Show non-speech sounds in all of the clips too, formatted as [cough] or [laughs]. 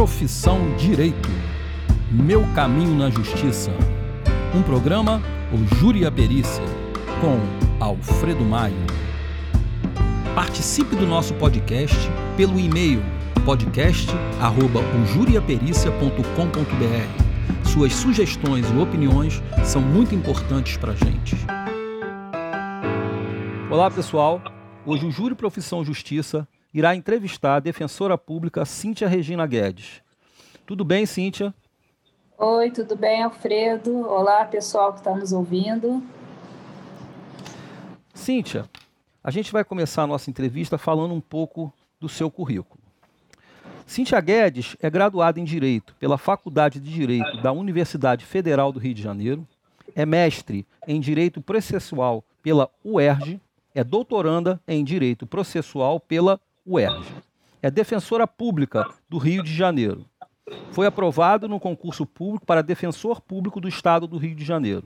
Profissão Direito. Meu caminho na justiça. Um programa, o Júri a Perícia, com Alfredo Maio. Participe do nosso podcast pelo e-mail podcast@ojuriapericia.com.br. Suas sugestões e opiniões são muito importantes para a gente. Olá, pessoal. Hoje o Júri Profissão Justiça irá entrevistar a defensora pública Cíntia Regina Guedes. Tudo bem, Cíntia? Oi, tudo bem, Alfredo? Olá, pessoal que está nos ouvindo. Cíntia, a gente vai começar a nossa entrevista falando um pouco do seu currículo. Cíntia Guedes é graduada em Direito pela Faculdade de Direito da Universidade Federal do Rio de Janeiro, é mestre em Direito Processual pela UERJ, é doutoranda em Direito Processual pela UERJ. É defensora pública do Rio de Janeiro. Foi aprovado no concurso público para defensor público do Estado do Rio de Janeiro.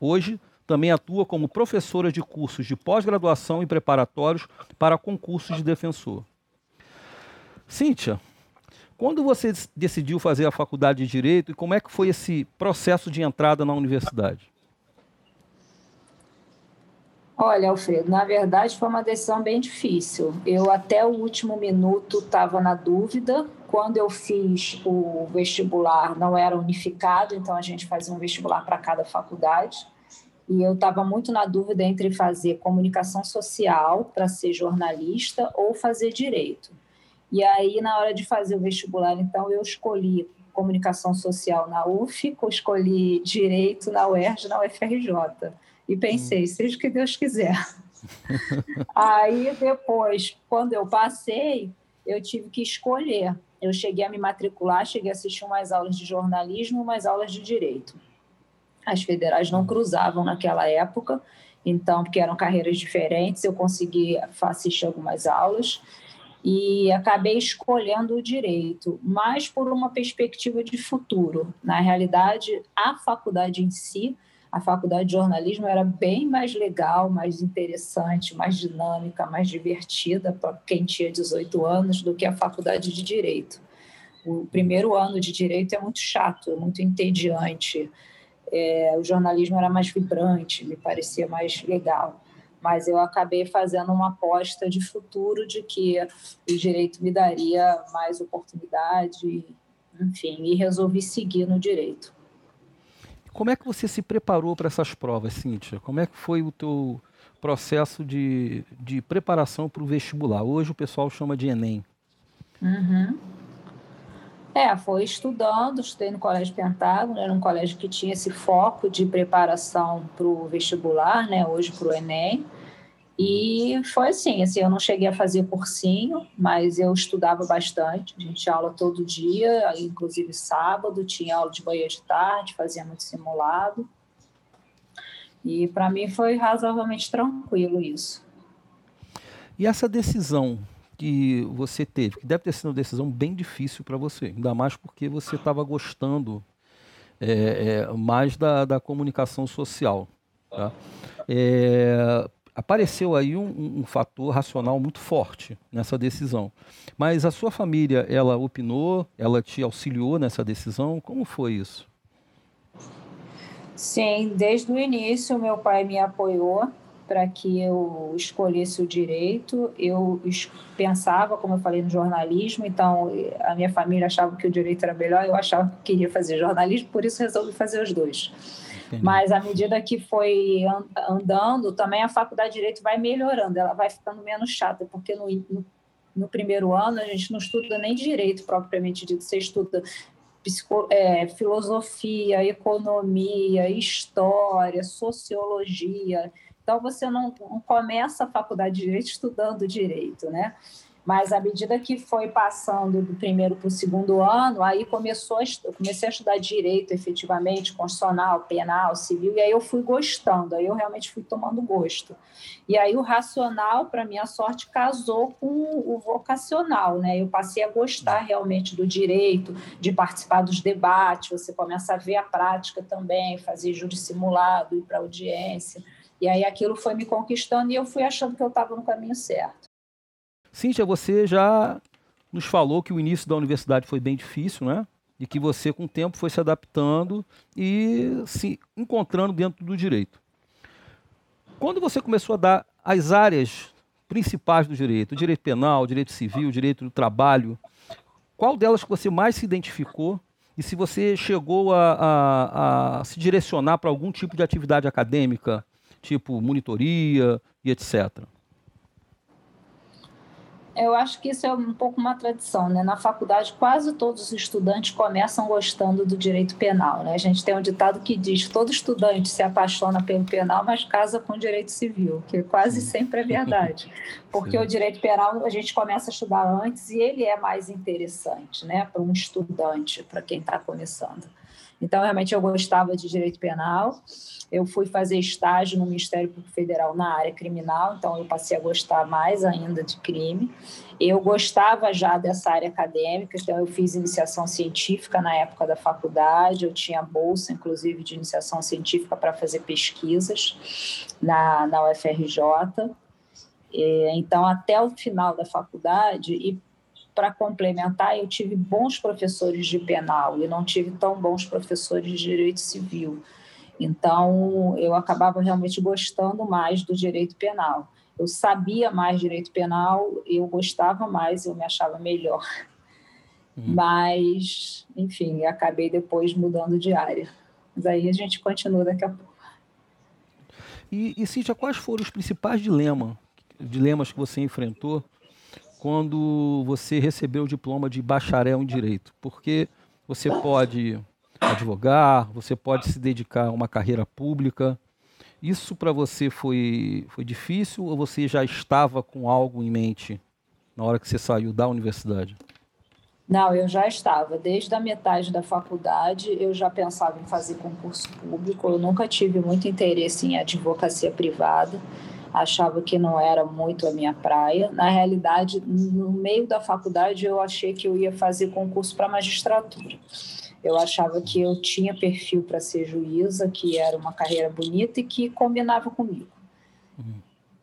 Hoje, também atua como professora de cursos de pós-graduação e preparatórios para concursos de defensor. Cíntia, quando você decidiu fazer a faculdade de Direito e como é que foi esse processo de entrada na universidade? Olha, Alfredo, na verdade foi uma decisão bem difícil. Eu até o último minuto estava na dúvida. Quando eu fiz o vestibular, não era unificado, então a gente fazia um vestibular para cada faculdade. E eu estava muito na dúvida entre fazer comunicação social para ser jornalista ou fazer direito. E aí, na hora de fazer o vestibular, então, eu escolhi comunicação social na UF, escolhi direito na UERJ, na UFRJ e pensei, hum. seja o que Deus quiser. [laughs] Aí depois, quando eu passei, eu tive que escolher. Eu cheguei a me matricular, cheguei a assistir umas aulas de jornalismo, umas aulas de direito. As federais não cruzavam naquela época, então, porque eram carreiras diferentes, eu consegui assistir algumas aulas e acabei escolhendo o direito, mas por uma perspectiva de futuro. Na realidade, a faculdade em si a faculdade de jornalismo era bem mais legal, mais interessante, mais dinâmica, mais divertida para quem tinha 18 anos do que a faculdade de direito. O primeiro ano de direito é muito chato, é muito entediante. É, o jornalismo era mais vibrante, me parecia mais legal. Mas eu acabei fazendo uma aposta de futuro de que o direito me daria mais oportunidade, enfim, e resolvi seguir no direito. Como é que você se preparou para essas provas, Cíntia? Como é que foi o teu processo de, de preparação para o vestibular? Hoje o pessoal chama de Enem. Uhum. É, foi estudando, estudei no Colégio Pentágono, era um colégio que tinha esse foco de preparação para o vestibular, né, hoje para o Enem. E foi assim, assim, eu não cheguei a fazer cursinho, mas eu estudava bastante. A gente tinha aula todo dia, inclusive sábado, tinha aula de manhã de tarde, fazia muito simulado. E para mim foi razoavelmente tranquilo isso. E essa decisão que você teve, que deve ter sido uma decisão bem difícil para você, ainda mais porque você estava gostando é, é, mais da, da comunicação social. Tá? É, apareceu aí um, um, fator racional muito forte nessa decisão. Mas a sua família, ela opinou, ela te auxiliou nessa decisão? Como foi isso? Sim, desde o início meu pai me apoiou para que eu escolhesse o direito. Eu pensava, como eu falei, no jornalismo, então a minha família achava que o direito era melhor, eu achava que queria fazer jornalismo, por isso resolvi fazer os dois. Mas à medida que foi andando, também a faculdade de Direito vai melhorando, ela vai ficando menos chata, porque no, no, no primeiro ano a gente não estuda nem direito propriamente dito, você estuda psico, é, filosofia, economia, história, sociologia. Então você não, não começa a faculdade de Direito estudando direito, né? Mas à medida que foi passando do primeiro para o segundo ano, aí começou a, eu comecei a estudar direito efetivamente, constitucional, penal, civil, e aí eu fui gostando, aí eu realmente fui tomando gosto. E aí o racional, para minha sorte, casou com o vocacional, né? Eu passei a gostar realmente do direito, de participar dos debates, você começa a ver a prática também, fazer júri simulado, ir para audiência. E aí aquilo foi me conquistando e eu fui achando que eu estava no caminho certo. Cíntia, você já nos falou que o início da universidade foi bem difícil, né? E que você, com o tempo, foi se adaptando e se encontrando dentro do direito. Quando você começou a dar as áreas principais do direito, direito penal, direito civil, direito do trabalho, qual delas que você mais se identificou e se você chegou a, a, a se direcionar para algum tipo de atividade acadêmica, tipo monitoria e etc. Eu acho que isso é um pouco uma tradição, né? Na faculdade, quase todos os estudantes começam gostando do direito penal, né? A gente tem um ditado que diz: todo estudante se apaixona pelo penal, mas casa com o direito civil, que quase sempre é verdade, [laughs] porque Sim. o direito penal a gente começa a estudar antes e ele é mais interessante, né? Para um estudante, para quem está começando. Então, realmente, eu gostava de direito penal. Eu fui fazer estágio no Ministério Público Federal na área criminal, então eu passei a gostar mais ainda de crime. Eu gostava já dessa área acadêmica, então eu fiz iniciação científica na época da faculdade, eu tinha bolsa, inclusive, de iniciação científica para fazer pesquisas na, na UFRJ. Então, até o final da faculdade, e para complementar, eu tive bons professores de penal e não tive tão bons professores de direito civil. Então, eu acabava realmente gostando mais do direito penal. Eu sabia mais direito penal, eu gostava mais, eu me achava melhor. Uhum. Mas, enfim, acabei depois mudando de área. Mas aí a gente continua daqui a pouco. E, e Cíntia, quais foram os principais dilemas, dilemas que você enfrentou quando você recebeu o diploma de bacharel em direito, porque você pode advogar, você pode se dedicar a uma carreira pública. Isso para você foi, foi difícil ou você já estava com algo em mente na hora que você saiu da universidade? Não, eu já estava. Desde a metade da faculdade, eu já pensava em fazer concurso público. Eu nunca tive muito interesse em advocacia privada achava que não era muito a minha praia. Na realidade, no meio da faculdade, eu achei que eu ia fazer concurso para magistratura. Eu achava que eu tinha perfil para ser juíza, que era uma carreira bonita e que combinava comigo. Uhum.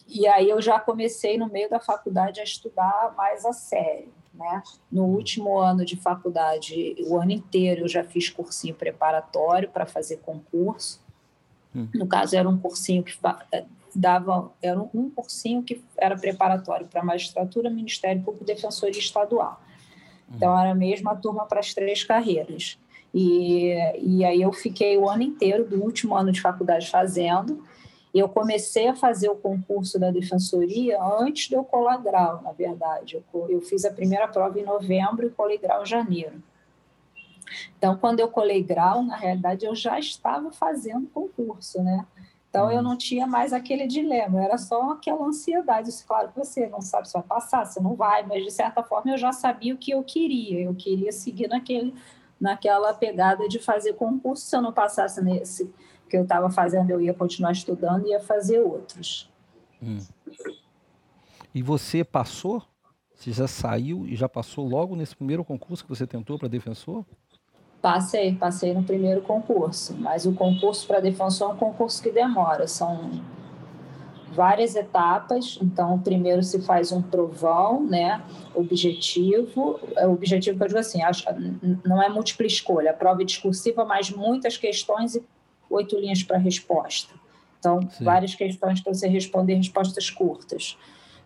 E aí eu já comecei no meio da faculdade a estudar mais a sério. Né? No último ano de faculdade, o ano inteiro eu já fiz cursinho preparatório para fazer concurso. Uhum. No caso, era um cursinho que dava, era um cursinho que era preparatório para magistratura, Ministério Público Defensoria Estadual. Então, era a mesma turma para as três carreiras. E, e aí eu fiquei o ano inteiro do último ano de faculdade fazendo. E eu comecei a fazer o concurso da defensoria antes de eu colar grau, na verdade. Eu, eu fiz a primeira prova em novembro e colei grau em janeiro. Então, quando eu colei grau, na realidade, eu já estava fazendo concurso, né? Então eu uhum. não tinha mais aquele dilema, era só aquela ansiedade. Claro que você não sabe se vai passar, se não vai, mas de certa forma eu já sabia o que eu queria. Eu queria seguir naquele, naquela pegada de fazer concurso. Se eu não passasse nesse que eu estava fazendo, eu ia continuar estudando e ia fazer outros. Hum. E você passou? Você já saiu e já passou logo nesse primeiro concurso que você tentou para defensor? Passei, passei no primeiro concurso, mas o concurso para defensor é um concurso que demora, são várias etapas. Então, primeiro se faz um provão, né? Objetivo, é o objetivo que eu digo assim, acho, não é múltipla escolha, a prova é discursiva, mas muitas questões e oito linhas para resposta. Então, Sim. várias questões para você responder respostas curtas.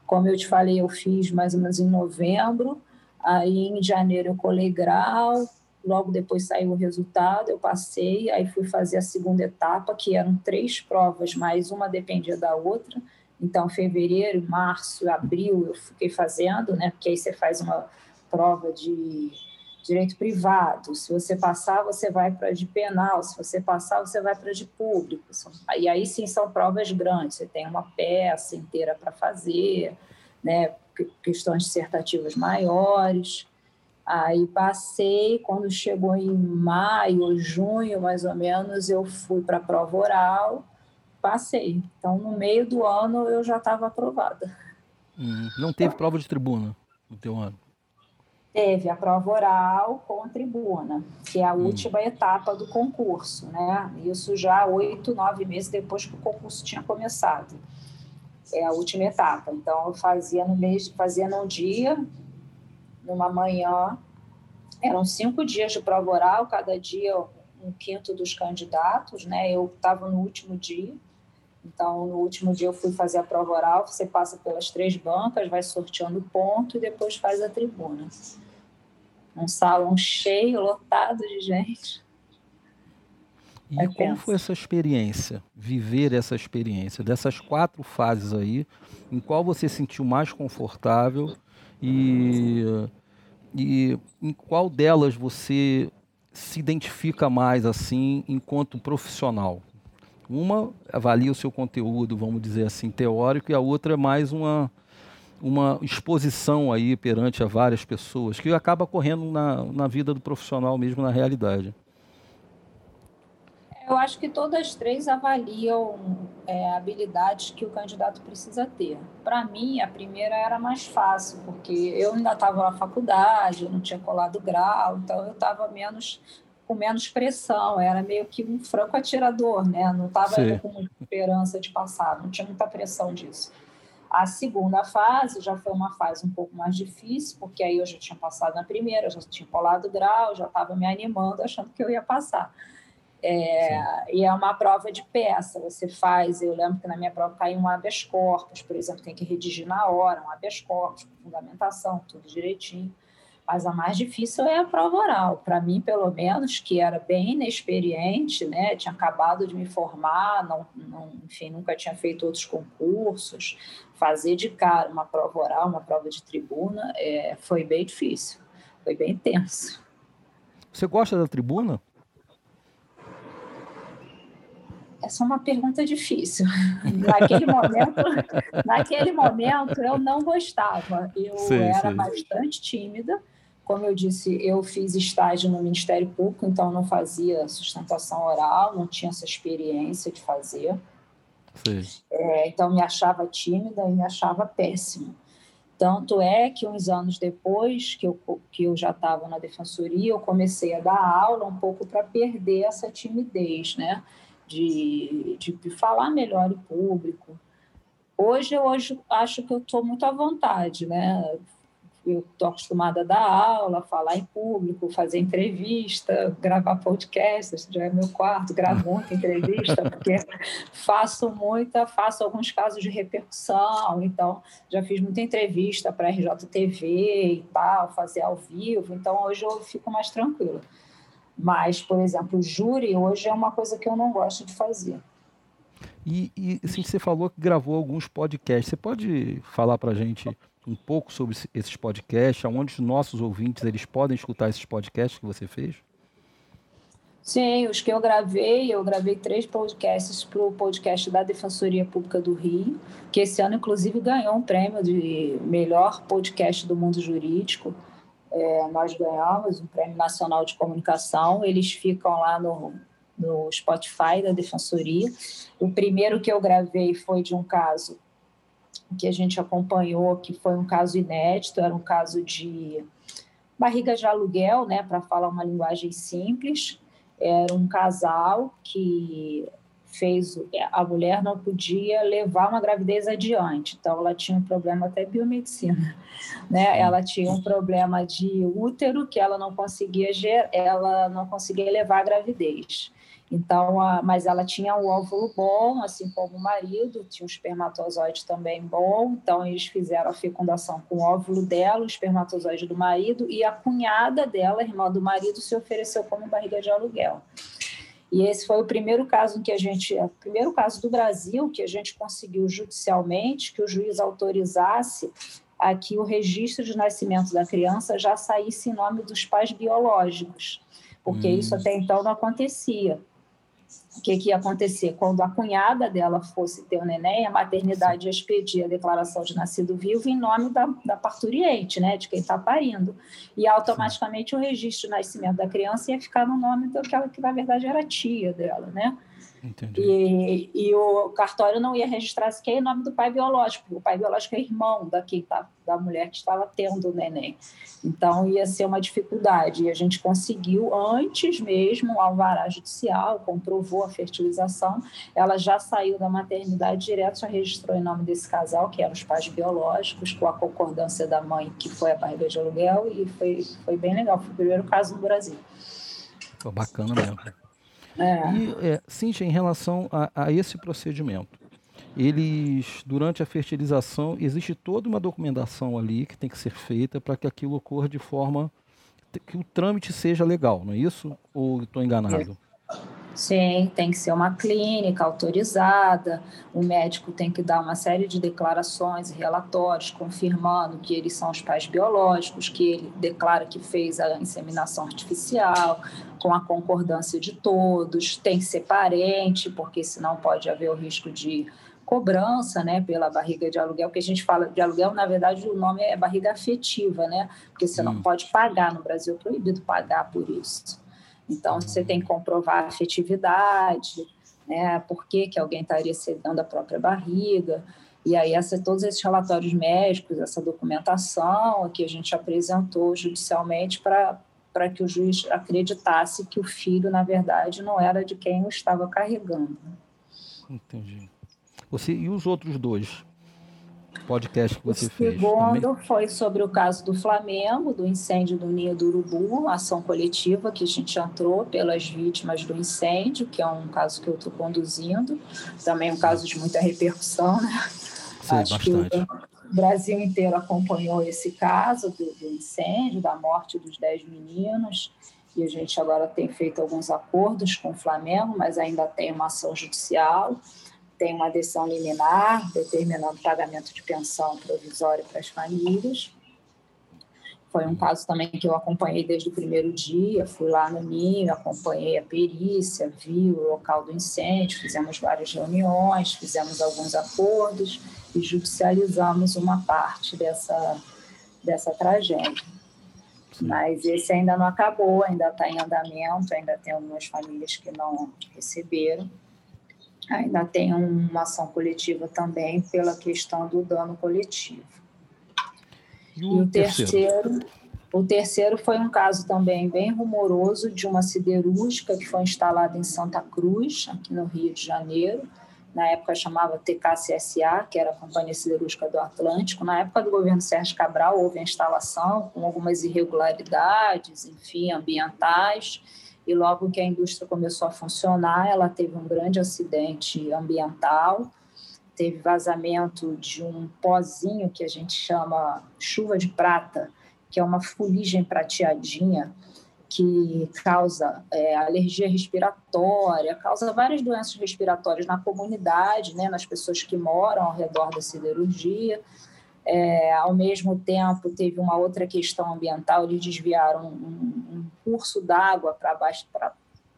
Como eu te falei, eu fiz mais ou menos em novembro, aí em janeiro eu colei grau, Logo depois saiu o resultado, eu passei, aí fui fazer a segunda etapa, que eram três provas, mas uma dependia da outra. Então, fevereiro, março, abril eu fiquei fazendo, né? Porque aí você faz uma prova de direito privado. Se você passar, você vai para de penal. Se você passar, você vai para de público. E aí sim são provas grandes. Você tem uma peça inteira para fazer, né? Questões dissertativas maiores. Aí passei, quando chegou em maio, junho, mais ou menos, eu fui para a prova oral, passei. Então, no meio do ano, eu já estava aprovada. Hum, não teve prova de tribuna no teu ano? Teve a prova oral com a tribuna, que é a hum. última etapa do concurso, né? Isso já oito, nove meses depois que o concurso tinha começado. É a última etapa. Então, eu fazia no mês, fazia no dia numa manhã. Eram cinco dias de prova oral, cada dia um quinto dos candidatos, né? Eu estava no último dia. Então, no último dia eu fui fazer a prova oral, você passa pelas três bancas, vai sorteando ponto e depois faz a tribuna. Um salão cheio, lotado de gente. E é como foi essa experiência, viver essa experiência, dessas quatro fases aí, em qual você se sentiu mais confortável e, e em qual delas você se identifica mais assim enquanto profissional? Uma avalia o seu conteúdo, vamos dizer assim, teórico, e a outra é mais uma, uma exposição aí perante a várias pessoas, que acaba correndo na, na vida do profissional mesmo, na realidade. Eu acho que todas as três avaliam é, habilidades que o candidato precisa ter. Para mim, a primeira era mais fácil, porque eu ainda estava na faculdade, eu não tinha colado grau, então eu estava menos com menos pressão, era meio que um franco atirador, né? Não estava com muita esperança de passar, não tinha muita pressão disso. A segunda fase já foi uma fase um pouco mais difícil, porque aí eu já tinha passado na primeira, já tinha colado grau, já estava me animando, achando que eu ia passar. É, e é uma prova de peça, você faz, eu lembro que na minha prova caiu um habeas corpus, por exemplo, tem que redigir na hora, um habeas corpus, com fundamentação, tudo direitinho. Mas a mais difícil é a prova oral. Para mim, pelo menos, que era bem inexperiente, né? tinha acabado de me formar, não, não, enfim, nunca tinha feito outros concursos. Fazer de cara uma prova oral, uma prova de tribuna, é, foi bem difícil, foi bem tenso. Você gosta da tribuna? Essa é uma pergunta difícil. [laughs] Naquele momento, naquele momento eu não gostava. Eu sim, era sim. bastante tímida. Como eu disse, eu fiz estágio no Ministério Público, então não fazia sustentação oral, não tinha essa experiência de fazer. É, então me achava tímida e me achava péssima. Tanto é que uns anos depois que eu, que eu já estava na defensoria, eu comecei a dar aula um pouco para perder essa timidez, né? De, de falar melhor em público. Hoje eu hoje acho que eu estou muito à vontade, né? Eu estou acostumada a dar aula, falar em público, fazer entrevista, gravar podcast, esse já é meu quarto, gravo [laughs] muita entrevista, porque faço muita, faço alguns casos de repercussão, então já fiz muita entrevista para a RJTV e tal, fazer ao vivo, então hoje eu fico mais tranquila. Mas, por exemplo, júri hoje é uma coisa que eu não gosto de fazer. E, e assim, você falou que gravou alguns podcasts. Você pode falar para a gente um pouco sobre esses podcasts, aonde os nossos ouvintes eles podem escutar esses podcasts que você fez? Sim, os que eu gravei, eu gravei três podcasts para o podcast da Defensoria Pública do Rio, que esse ano, inclusive, ganhou um prêmio de melhor podcast do mundo jurídico é, nós ganhamos um Prêmio Nacional de Comunicação, eles ficam lá no, no Spotify da Defensoria. O primeiro que eu gravei foi de um caso que a gente acompanhou, que foi um caso inédito, era um caso de barriga de aluguel, né, para falar uma linguagem simples. Era um casal que fez a mulher não podia levar uma gravidez adiante, então ela tinha um problema até biomedicina, [laughs] né? Ela tinha um problema de útero que ela não conseguia ela não conseguia levar a gravidez. Então, a, mas ela tinha um óvulo bom, assim como o marido, tinha um espermatozoide também bom. Então, eles fizeram a fecundação com o óvulo dela, o espermatozoide do marido, e a cunhada dela, irmã do marido, se ofereceu como barriga de aluguel. E esse foi o primeiro caso que a gente, o primeiro caso do Brasil que a gente conseguiu judicialmente que o juiz autorizasse a que o registro de nascimento da criança já saísse em nome dos pais biológicos, porque hum. isso até então não acontecia o que, que ia acontecer? Quando a cunhada dela fosse ter o neném, a maternidade ia expedir a declaração de nascido vivo em nome da, da parturiente, né, de quem está parindo. E automaticamente o registro de nascimento da criança ia ficar no nome daquela que, na verdade, era tia dela, né? Entendi. E, e o cartório não ia registrar sequer em nome do pai biológico, o pai biológico é irmão da, quem tá, da mulher que estava tendo o neném. Então ia ser uma dificuldade. E a gente conseguiu, antes mesmo, o alvará judicial comprovou a fertilização, ela já saiu da maternidade direto, já registrou em nome desse casal, que eram os pais biológicos, com a concordância da mãe, que foi a barriga de aluguel, e foi, foi bem legal, foi o primeiro caso no Brasil. Pô, bacana mesmo. É. E, é, Cíntia, em relação a, a esse procedimento, eles, durante a fertilização, existe toda uma documentação ali que tem que ser feita para que aquilo ocorra de forma que o trâmite seja legal, não é isso? Ou estou enganado? Sim, tem que ser uma clínica autorizada, o médico tem que dar uma série de declarações e relatórios confirmando que eles são os pais biológicos, que ele declara que fez a inseminação artificial, com a concordância de todos, tem que ser parente, porque senão pode haver o risco de cobrança, né, pela barriga de aluguel, que a gente fala de aluguel, na verdade o nome é barriga afetiva, né, porque você hum. não pode pagar no Brasil, é proibido pagar por isso. Então você tem que comprovar a afetividade, né, por que, que alguém estaria cedendo a própria barriga, e aí essa, todos esses relatórios médicos, essa documentação que a gente apresentou judicialmente para para que o juiz acreditasse que o filho, na verdade, não era de quem o estava carregando. Entendi. Você, e os outros dois podcasts que você o fez? O segundo também? foi sobre o caso do Flamengo, do incêndio do Ninho do Urubu, ação coletiva que a gente entrou pelas vítimas do incêndio, que é um caso que eu estou conduzindo, também um caso de muita repercussão, né? Sim, Acho bastante. que o Brasil inteiro acompanhou esse caso do, do incêndio, da morte dos dez meninos, e a gente agora tem feito alguns acordos com o Flamengo, mas ainda tem uma ação judicial tem uma decisão liminar determinando pagamento de pensão provisória para as famílias. Foi um caso também que eu acompanhei desde o primeiro dia, fui lá no ninho, acompanhei a perícia, vi o local do incêndio, fizemos várias reuniões, fizemos alguns acordos e judicializamos uma parte dessa, dessa tragédia. Mas esse ainda não acabou, ainda está em andamento, ainda tem algumas famílias que não receberam ainda tem uma ação coletiva também pela questão do dano coletivo. E o, e o terceiro? terceiro? O terceiro foi um caso também bem rumoroso de uma siderúrgica que foi instalada em Santa Cruz, aqui no Rio de Janeiro. Na época chamava TKCSA, que era a Companhia Siderúrgica do Atlântico. Na época do governo Sérgio Cabral, houve a instalação com algumas irregularidades, enfim, ambientais e logo que a indústria começou a funcionar, ela teve um grande acidente ambiental, teve vazamento de um pozinho que a gente chama chuva de prata, que é uma fuligem prateadinha que causa é, alergia respiratória, causa várias doenças respiratórias na comunidade, né, nas pessoas que moram ao redor da siderurgia. É, ao mesmo tempo, teve uma outra questão ambiental, eles desviaram um, um curso d'água para baixo,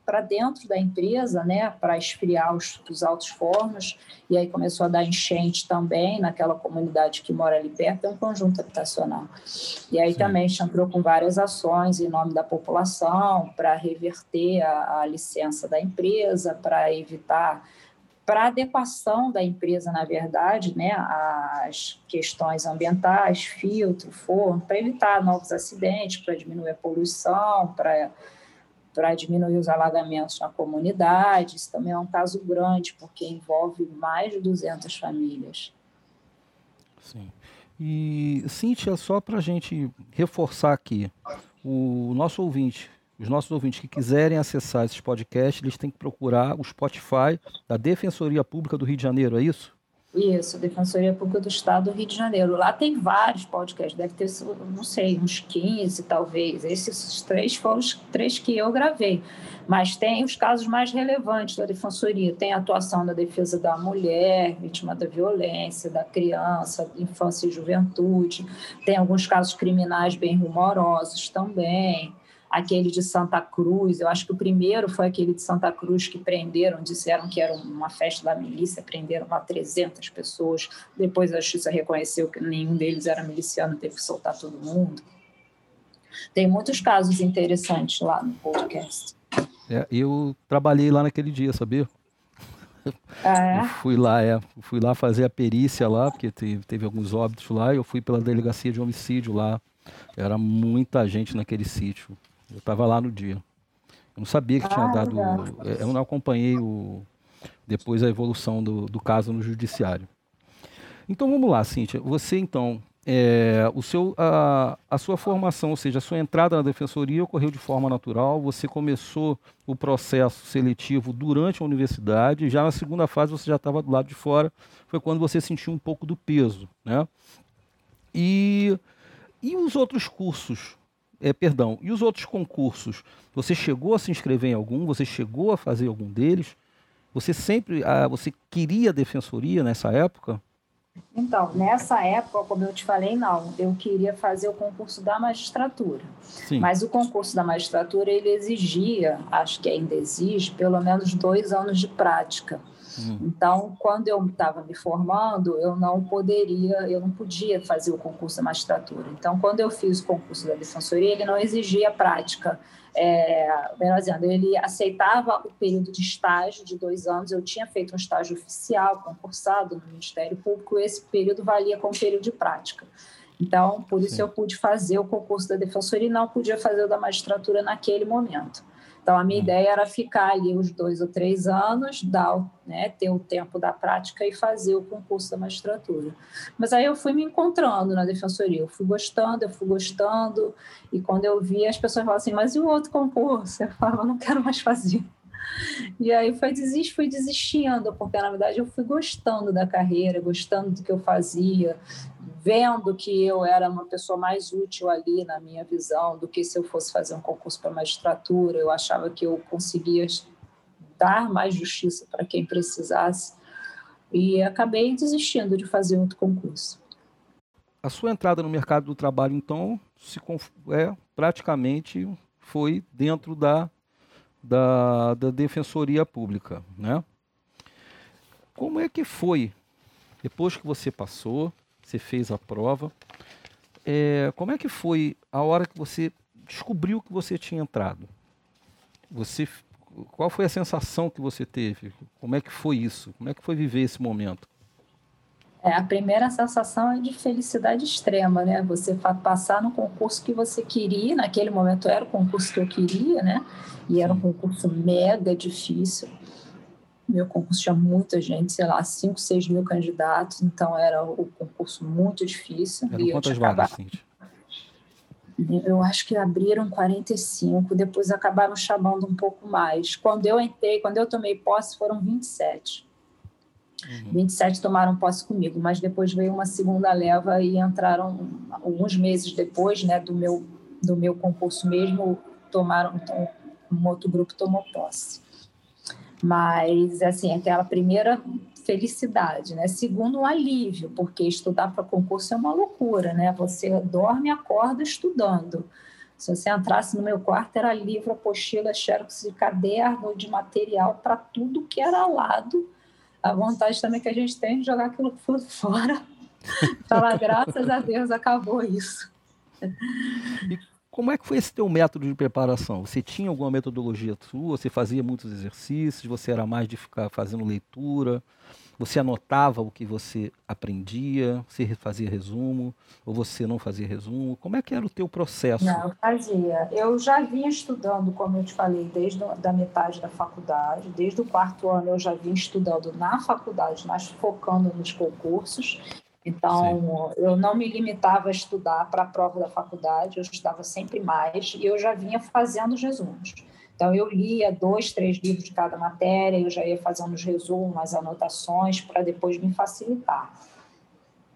para dentro da empresa, né, para esfriar os, os altos fornos, e aí começou a dar enchente também naquela comunidade que mora ali perto, é um conjunto habitacional. E aí Sim. também a gente entrou com várias ações em nome da população para reverter a, a licença da empresa, para evitar para adequação da empresa, na verdade, né, às questões ambientais, filtro, forno, para evitar novos acidentes, para diminuir a poluição, para para diminuir os alagamentos na comunidade. Isso também é um caso grande, porque envolve mais de 200 famílias. Sim. E, Cíntia, só para a gente reforçar aqui, o nosso ouvinte os nossos ouvintes que quiserem acessar esses podcasts, eles têm que procurar o Spotify da Defensoria Pública do Rio de Janeiro, é isso? Isso, Defensoria Pública do Estado do Rio de Janeiro. Lá tem vários podcasts, deve ter, não sei, uns 15 talvez. Esses três foram os três que eu gravei. Mas tem os casos mais relevantes da Defensoria. Tem a atuação da defesa da mulher, vítima da violência, da criança, infância e juventude. Tem alguns casos criminais bem rumorosos também aquele de Santa Cruz, eu acho que o primeiro foi aquele de Santa Cruz que prenderam, disseram que era uma festa da milícia, prenderam lá 300 pessoas, depois a justiça reconheceu que nenhum deles era miliciano, teve que soltar todo mundo. Tem muitos casos interessantes lá no podcast. É, eu trabalhei lá naquele dia, sabia? Ah, é? Fui lá, é, fui lá fazer a perícia lá, porque teve, teve alguns óbitos lá, e eu fui pela delegacia de homicídio lá. Era muita gente naquele sítio. Eu estava lá no dia. Eu não sabia que ah, tinha dado. É, eu não acompanhei o, depois a evolução do, do caso no judiciário. Então vamos lá, Cíntia. Você então é, o seu, a, a, sua formação, ou seja, a sua entrada na defensoria ocorreu de forma natural, você começou o processo seletivo durante a universidade, já na segunda fase você já estava do lado de fora, foi quando você sentiu um pouco do peso. Né? E, e os outros cursos? É, perdão, e os outros concursos? Você chegou a se inscrever em algum? Você chegou a fazer algum deles? Você sempre, ah, você queria defensoria nessa época? Então, nessa época, como eu te falei, não, eu queria fazer o concurso da magistratura. Sim. Mas o concurso da magistratura, ele exigia, acho que ainda exige, pelo menos dois anos de prática. Hum. Então, quando eu estava me formando, eu não poderia, eu não podia fazer o concurso da magistratura. Então, quando eu fiz o concurso da defensoria, ele não exigia prática é, melhor dizendo, ele aceitava o período de estágio de dois anos. Eu tinha feito um estágio oficial, concursado no Ministério Público, e esse período valia como período de prática. Então, por isso Sim. eu pude fazer o concurso da defensoria e não podia fazer o da magistratura naquele momento. Então, a minha hum. ideia era ficar ali os dois ou três anos, dar, né, ter o tempo da prática e fazer o concurso da magistratura. Mas aí eu fui me encontrando na defensoria, eu fui gostando, eu fui gostando, e quando eu vi, as pessoas falavam assim, mas e o outro concurso? Eu falava, não quero mais fazer. E aí foi desist, fui desistindo, porque na verdade eu fui gostando da carreira, gostando do que eu fazia, vendo que eu era uma pessoa mais útil ali na minha visão do que se eu fosse fazer um concurso para magistratura. Eu achava que eu conseguia dar mais justiça para quem precisasse e acabei desistindo de fazer outro concurso. A sua entrada no mercado do trabalho, então, se é praticamente foi dentro da, da, da defensoria pública, né? Como é que foi depois que você passou? Você fez a prova. É, como é que foi a hora que você descobriu que você tinha entrado? Você, qual foi a sensação que você teve? Como é que foi isso? Como é que foi viver esse momento? É, a primeira sensação é de felicidade extrema, né? Você passar no concurso que você queria, naquele momento era o concurso que eu queria, né? E era um concurso mega difícil meu concurso tinha muita gente, sei lá, 5, 6 mil candidatos, então era o concurso muito difícil. Eram e quantas vagas, Cintia? Eu acho que abriram 45, depois acabaram chamando um pouco mais. Quando eu entrei, quando eu tomei posse, foram 27. Uhum. 27 tomaram posse comigo, mas depois veio uma segunda leva e entraram alguns meses depois, né, do meu do meu concurso mesmo, tomaram então, um outro grupo tomou posse. Mas, assim, aquela primeira felicidade, né? Segundo, um alívio, porque estudar para concurso é uma loucura, né? Você dorme e acorda estudando. Se você entrasse no meu quarto, era livro, apostila, xerox de caderno, de material para tudo que era lado. A vontade também que a gente tem de jogar aquilo fora. [laughs] Falar, graças a Deus, acabou isso. E como é que foi esse teu método de preparação? Você tinha alguma metodologia sua? Você fazia muitos exercícios? Você era mais de ficar fazendo leitura? Você anotava o que você aprendia? Você fazia resumo? Ou você não fazia resumo? Como é que era o teu processo? Não, eu fazia. Eu já vinha estudando, como eu te falei, desde a metade da faculdade. Desde o quarto ano eu já vinha estudando na faculdade, mas focando nos concursos. Então, Sim. eu não me limitava a estudar para a prova da faculdade, eu estudava sempre mais e eu já vinha fazendo os resumos. Então, eu lia dois, três livros de cada matéria, eu já ia fazendo os resumos, as anotações, para depois me facilitar.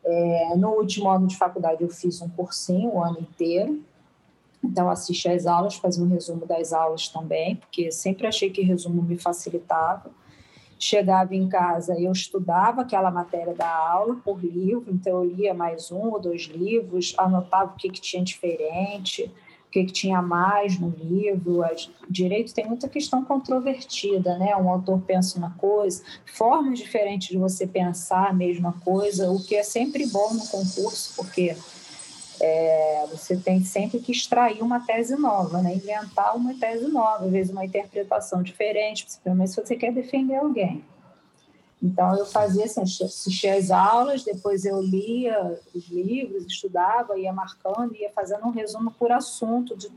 É, no último ano de faculdade, eu fiz um cursinho o ano inteiro. Então, assisti às aulas, fazia um resumo das aulas também, porque sempre achei que resumo me facilitava chegava em casa, eu estudava aquela matéria da aula por livro, então eu lia mais um ou dois livros, anotava o que, que tinha diferente, o que, que tinha mais no livro. Direito tem muita questão controvertida, né? Um autor pensa uma coisa, formas diferentes de você pensar a mesma coisa, o que é sempre bom no concurso, porque é, você tem sempre que extrair uma tese nova, né? inventar uma tese nova, às vezes uma interpretação diferente, principalmente se você quer defender alguém. Então, eu fazia assim, assistia às aulas, depois eu lia os livros, estudava, ia marcando, ia fazendo um resumo por assunto de,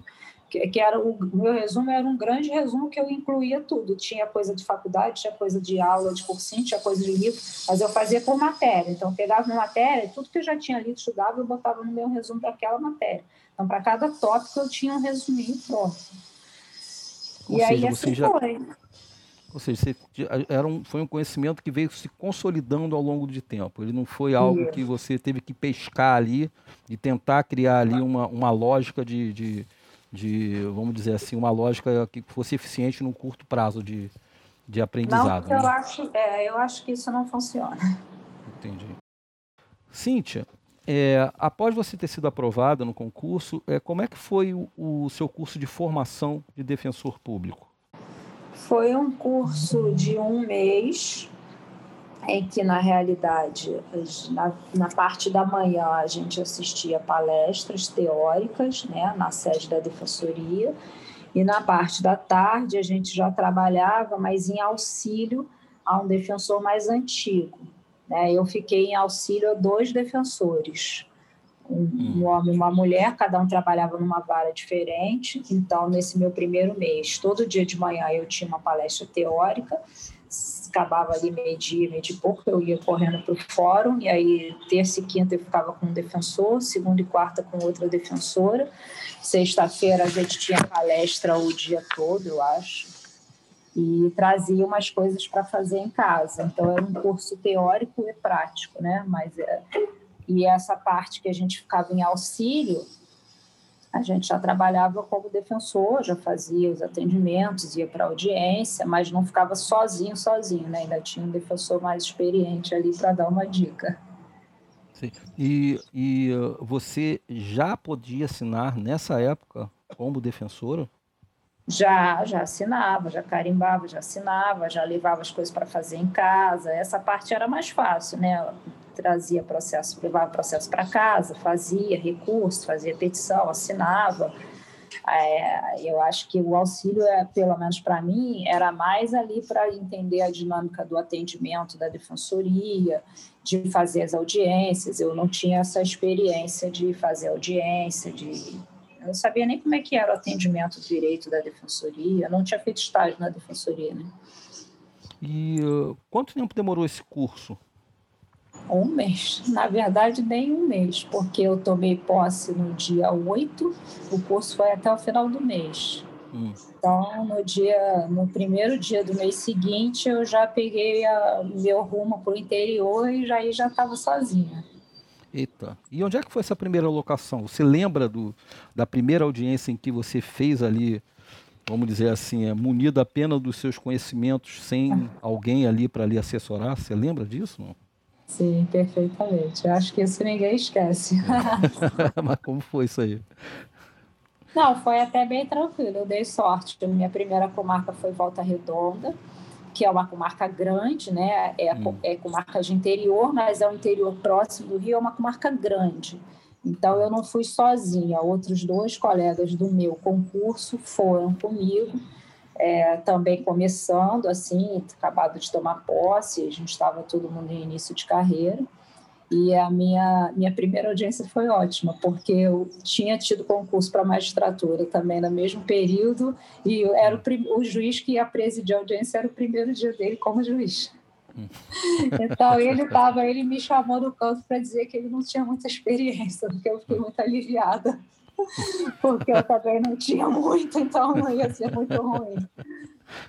que, que era o meu resumo era um grande resumo que eu incluía tudo. Tinha coisa de faculdade, tinha coisa de aula de cursinho, tinha coisa de livro, mas eu fazia por matéria. Então, eu pegava uma matéria, tudo que eu já tinha lido, estudava, eu botava no meu resumo daquela matéria. Então, para cada tópico, eu tinha um resuminho pronto. Ou e seja, aí, assim já... foi. Ou seja, você, era um, foi um conhecimento que veio se consolidando ao longo de tempo. Ele não foi algo Isso. que você teve que pescar ali e tentar criar ali uma, uma lógica de, de de, vamos dizer assim, uma lógica que fosse eficiente num curto prazo de, de aprendizado. Não, eu, né? acho, é, eu acho que isso não funciona. Entendi. Cíntia, é, após você ter sido aprovada no concurso, é, como é que foi o, o seu curso de formação de defensor público? Foi um curso de um mês, em que, na realidade, na, na, parte da manhã a gente assistia palestras teóricas né, na sede da Defensoria, e na parte da tarde a gente já trabalhava, mas em auxílio a um defensor mais antigo. Né? Eu fiquei em auxílio a dois defensores, um, um homem e uma mulher, cada um trabalhava numa vara diferente. Então, nesse meu primeiro mês, todo dia de manhã eu tinha uma palestra teórica acabava ali meio-dia, meio de pouco, eu ia correndo para o fórum, e aí terça e quinta eu ficava com um defensor, segunda e quarta com outra defensora. Sexta-feira a gente tinha palestra o dia todo, eu acho, e trazia umas coisas para fazer em casa. Então era um curso teórico e prático, né? Mas é... e essa parte que a gente ficava em auxílio, a gente já trabalhava como defensor, já fazia os atendimentos, ia para audiência, mas não ficava sozinho, sozinho, né? Ainda tinha um defensor mais experiente ali para dar uma dica. Sim. E, e uh, você já podia assinar nessa época como defensora? Já, já assinava, já carimbava, já assinava, já levava as coisas para fazer em casa. Essa parte era mais fácil, né? Trazia processo, levava processo para casa, fazia recurso, fazia petição, assinava. É, eu acho que o auxílio, é, pelo menos para mim, era mais ali para entender a dinâmica do atendimento da defensoria, de fazer as audiências. Eu não tinha essa experiência de fazer audiência, de eu não sabia nem como é que era o atendimento do direito da defensoria, eu não tinha feito estágio na defensoria, né? E uh, quanto tempo demorou esse curso? Um mês. Na verdade, nem um mês, porque eu tomei posse no dia 8, o curso foi até o final do mês. Hum. Então, no dia, no primeiro dia do mês seguinte, eu já peguei a, meu rumo para o interior e já já estava sozinha. Eita. E onde é que foi essa primeira locação? Você lembra do, da primeira audiência em que você fez ali, vamos dizer assim, é, munido apenas dos seus conhecimentos, sem ah. alguém ali para lhe assessorar? Você lembra disso? Não? Sim, perfeitamente. Eu acho que isso ninguém esquece. [laughs] Mas como foi isso aí? Não, foi até bem tranquilo. Eu dei sorte. Minha primeira comarca foi Volta Redonda, que é uma comarca grande, né? É, hum. é comarca de interior, mas é o interior próximo do Rio, é uma comarca grande. Então, eu não fui sozinha. Outros dois colegas do meu concurso foram comigo é, também começando, assim, acabado de tomar posse, a gente estava todo mundo em início de carreira. E a minha, minha primeira audiência foi ótima, porque eu tinha tido concurso para magistratura também no mesmo período, e era o, o juiz que ia presidir a audiência era o primeiro dia dele como juiz. Hum. Então ele estava, ele me chamou no canto para dizer que ele não tinha muita experiência, porque eu fiquei muito aliviada. [laughs] porque eu também não tinha muito, então não [laughs] ia ser muito ruim.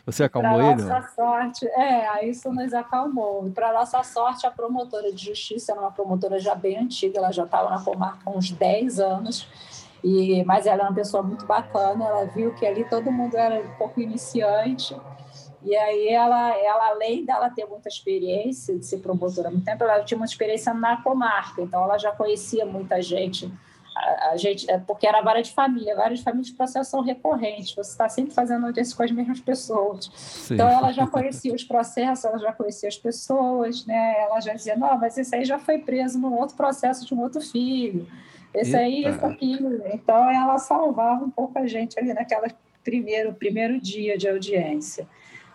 Você acalmou pra ele? Para nossa sorte, é, isso nos acalmou. Para nossa sorte, a promotora de justiça era uma promotora já bem antiga, ela já estava na comarca há uns 10 anos, e, mas ela é uma pessoa muito bacana, ela viu que ali todo mundo era um pouco iniciante, e aí ela, ela além dela ter muita experiência de ser promotora há muito tempo, ela tinha uma experiência na comarca, então ela já conhecia muita gente a, gente, é porque era vara de família, várias famílias de processo são recorrentes, você está sempre fazendo audiência com as mesmas pessoas. Sim. Então, ela já conhecia os processos, ela já conhecia as pessoas, né? ela já dizia, não, mas esse aí já foi preso num outro processo de um outro filho, esse Eita. aí, esse aquilo. Então, ela salvava um pouco a gente ali naquela primeiro, primeiro dia de audiência.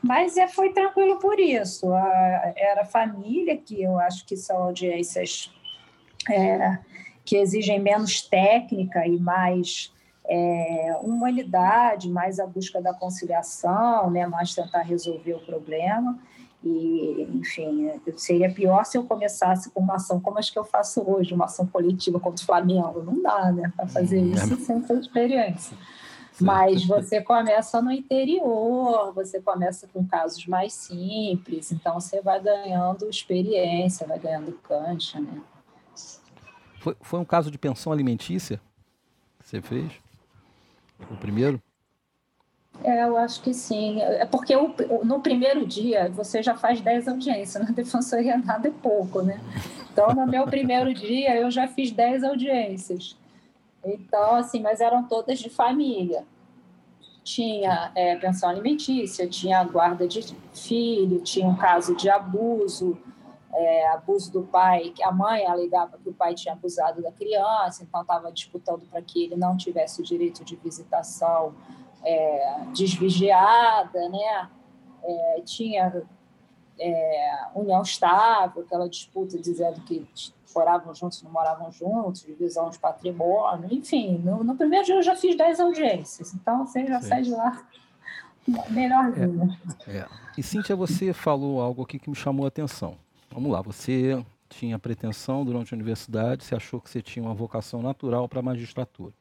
Mas é, foi tranquilo por isso. A, era família, que eu acho que são audiências... É, que exigem menos técnica e mais é, humanidade, mais a busca da conciliação, né, mais tentar resolver o problema. E, enfim, seria pior se eu começasse com uma ação como as que eu faço hoje, uma ação coletiva contra o Flamengo. Não dá, né, para fazer hum, isso é. sem ter experiência. Mas você começa no interior, você começa com casos mais simples, então você vai ganhando experiência, vai ganhando cancha, né? Foi, foi um caso de pensão alimentícia que você fez? O primeiro? É, eu acho que sim. É porque o, no primeiro dia você já faz 10 audiências, [laughs] na defensoria nada é pouco, né? Então, no meu primeiro dia eu já fiz 10 audiências. Então, assim, mas eram todas de família. Tinha é, pensão alimentícia, tinha guarda de filho, tinha um caso de abuso, é, abuso do pai, que a mãe alegava que o pai tinha abusado da criança, então estava disputando para que ele não tivesse o direito de visitação é, desvigiada, né? É, tinha é, união estável, aquela disputa dizendo que moravam juntos, não moravam juntos, divisão de patrimônio, enfim. No, no primeiro dia eu já fiz 10 audiências, então você já Sim. sai de lá melhorzinho. É, é. E Cíntia, você falou algo aqui que me chamou a atenção. Vamos lá, você tinha pretensão durante a universidade, você achou que você tinha uma vocação natural para a magistratura.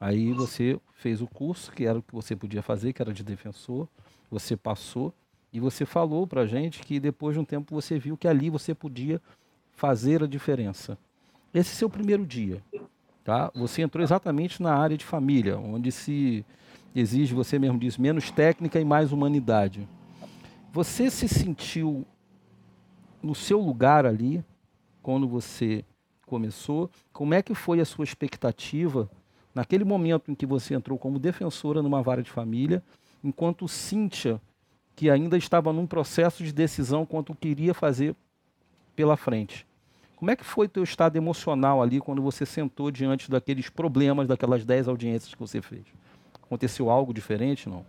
Aí você fez o curso, que era o que você podia fazer, que era de defensor, você passou e você falou para a gente que depois de um tempo você viu que ali você podia fazer a diferença. Esse seu primeiro dia, tá? Você entrou exatamente na área de família, onde se exige, você mesmo diz, menos técnica e mais humanidade. Você se sentiu no seu lugar ali, quando você começou, como é que foi a sua expectativa naquele momento em que você entrou como defensora numa vara de família, enquanto Cíntia, que ainda estava num processo de decisão quanto queria fazer pela frente. Como é que foi teu estado emocional ali quando você sentou diante daqueles problemas, daquelas 10 audiências que você fez? Aconteceu algo diferente, não?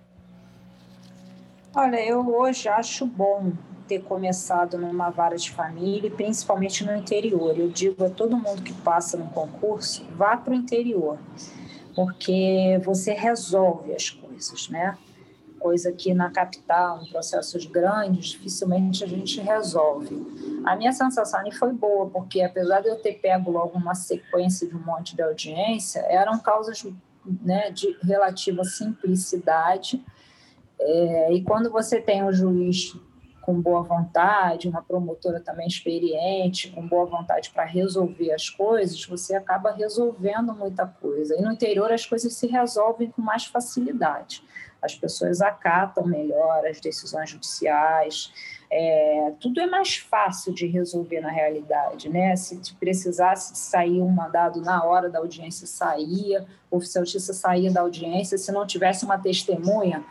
Olha, eu hoje acho bom ter começado numa vara de família, principalmente no interior. Eu digo a todo mundo que passa no concurso, vá para o interior, porque você resolve as coisas, né? Coisa que na capital, em processos grandes, dificilmente a gente resolve. A minha sensação foi boa, porque apesar de eu ter pego logo uma sequência de um monte de audiência, eram causas né, de relativa simplicidade, é, e quando você tem um juiz com boa vontade, uma promotora também experiente, com boa vontade para resolver as coisas, você acaba resolvendo muita coisa. E no interior as coisas se resolvem com mais facilidade. As pessoas acatam melhor as decisões judiciais, é, tudo é mais fácil de resolver na realidade, né? Se precisasse sair um mandado na hora da audiência, saía, o oficial de justiça saía da audiência, se não tivesse uma testemunha,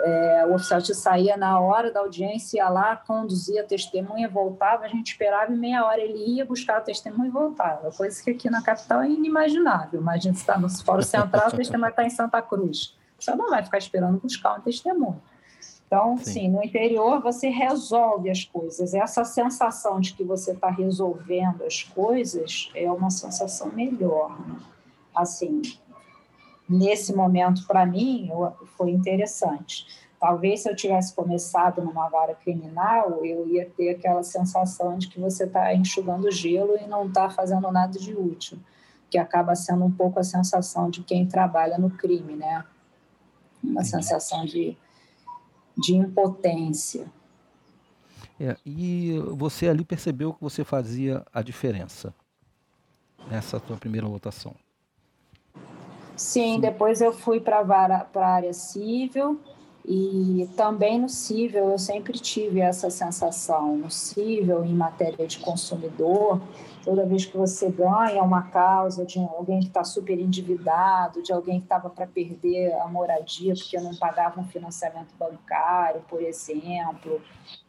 é, o oficial de saía na hora da audiência, ia lá, conduzia a testemunha, voltava, a gente esperava e meia hora ele ia buscar a testemunha e voltava. Coisa que aqui na capital é inimaginável. Imagina se está no Fórum Central, o testemunha está em Santa Cruz. Você não vai ficar esperando buscar um testemunho. Então, sim. sim, no interior você resolve as coisas. Essa sensação de que você está resolvendo as coisas é uma sensação melhor. Né? Assim, nesse momento, para mim, foi interessante. Talvez se eu tivesse começado numa vara criminal, eu ia ter aquela sensação de que você está enxugando gelo e não está fazendo nada de útil, que acaba sendo um pouco a sensação de quem trabalha no crime, né? Uma sensação de, de impotência. É, e você ali percebeu que você fazia a diferença nessa tua primeira votação? Sim, depois eu fui para a área civil e também no civil eu sempre tive essa sensação. No civil, em matéria de consumidor, toda vez que você ganha uma causa de alguém que está super endividado, de alguém que estava para perder a moradia porque não pagava um financiamento bancário, por exemplo,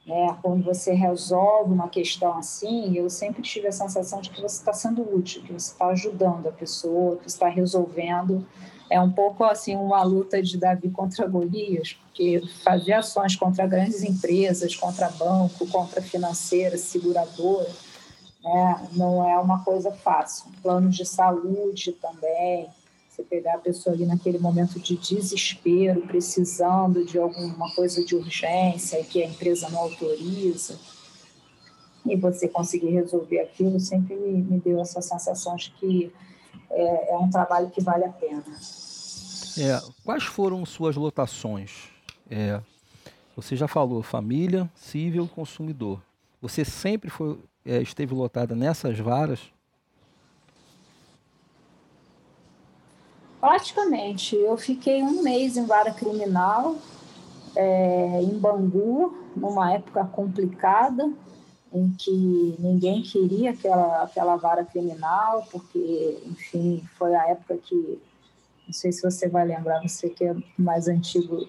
né? quando você resolve uma questão assim, eu sempre tive a sensação de que você está sendo útil, que você está ajudando a pessoa, que está resolvendo. É um pouco assim uma luta de Davi contra Golias, porque fazer ações contra grandes empresas, contra banco, contra financeira, seguradora, né? não é uma coisa fácil. Planos de saúde também, Você pegar a pessoa ali naquele momento de desespero, precisando de alguma coisa de urgência que a empresa não autoriza, e você conseguir resolver aquilo, sempre me, deu essa sensação de que é, é, um trabalho que vale a pena. É, quais foram suas lotações? É, você já falou família, civil, consumidor. Você sempre foi, é, esteve lotada nessas varas? Praticamente. Eu fiquei um mês em vara criminal, é, em Bangu, numa época complicada, em que ninguém queria aquela, aquela vara criminal, porque, enfim, foi a época que, não sei se você vai lembrar, você que é mais antigo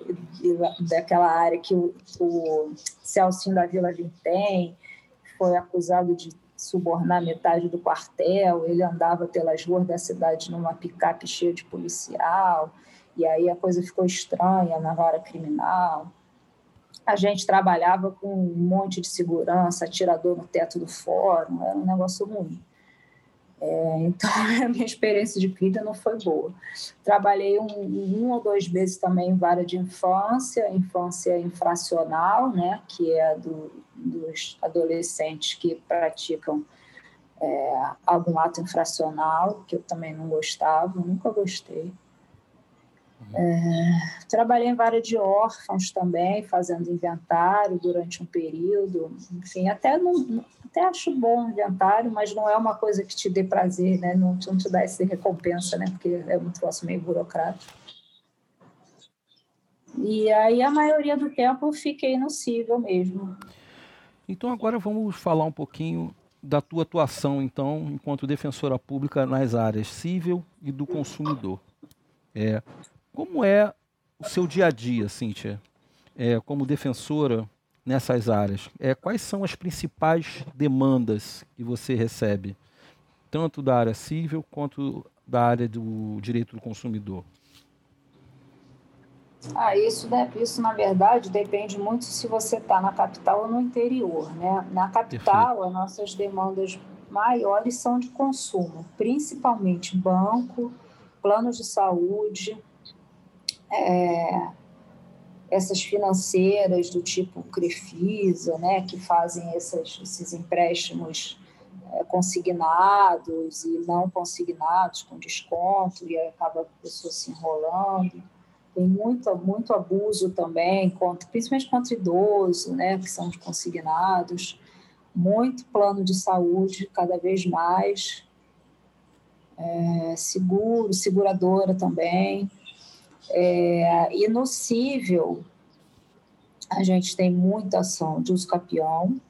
daquela área, que o, o Celcinho da Vila Vintém foi acusado de subornar metade do quartel, ele andava pelas ruas da cidade numa picape cheia de policial, e aí a coisa ficou estranha na vara criminal. A gente trabalhava com um monte de segurança, atirador no teto do fórum, era um negócio ruim. É, então, [laughs] a minha experiência de vida não foi boa. Trabalhei um, um, ou dois meses também em vara de infância, infância infracional, né, que é do, dos adolescentes que praticam é, algum ato infracional, que eu também não gostava, nunca gostei. É, trabalhei em várias de órfãos também, fazendo inventário durante um período. Enfim, até, não, até acho bom o inventário, mas não é uma coisa que te dê prazer, né? não, não te dá essa recompensa, né? porque é um troço meio burocrático. E aí, a maioria do tempo, eu fiquei no cível mesmo. Então, agora vamos falar um pouquinho da tua atuação, então, enquanto defensora pública nas áreas civil e do consumidor. É, como é o seu dia a dia, Cíntia, é, como defensora nessas áreas? É, quais são as principais demandas que você recebe, tanto da área civil quanto da área do direito do consumidor? Ah, isso, isso na verdade depende muito se você está na capital ou no interior, né? Na capital, Perfeito. as nossas demandas maiores são de consumo, principalmente banco, planos de saúde, é, essas financeiras do tipo Crefisa, né, que fazem essas, esses empréstimos é, consignados e não consignados com desconto e acaba a pessoa se enrolando. Tem muito, muito abuso também, contra, principalmente contra idoso, né, que são os consignados. Muito plano de saúde, cada vez mais. É, seguro, seguradora também. É, e no cível, a gente tem muita ação de uso capião,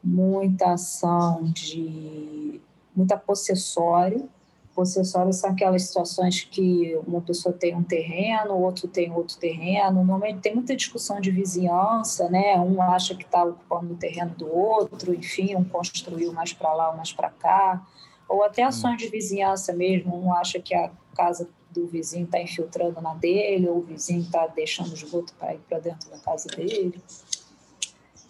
muita ação de muita possessório. Possessório são aquelas situações que uma pessoa tem um terreno, o outro tem outro terreno. Normalmente tem muita discussão de vizinhança, né? Um acha que está ocupando o terreno do outro, enfim, um construiu mais para lá, mais para cá. Ou até ações de vizinhança mesmo, um acha que a casa do vizinho está infiltrando na dele, ou o vizinho está deixando esgoto para ir para dentro da casa dele.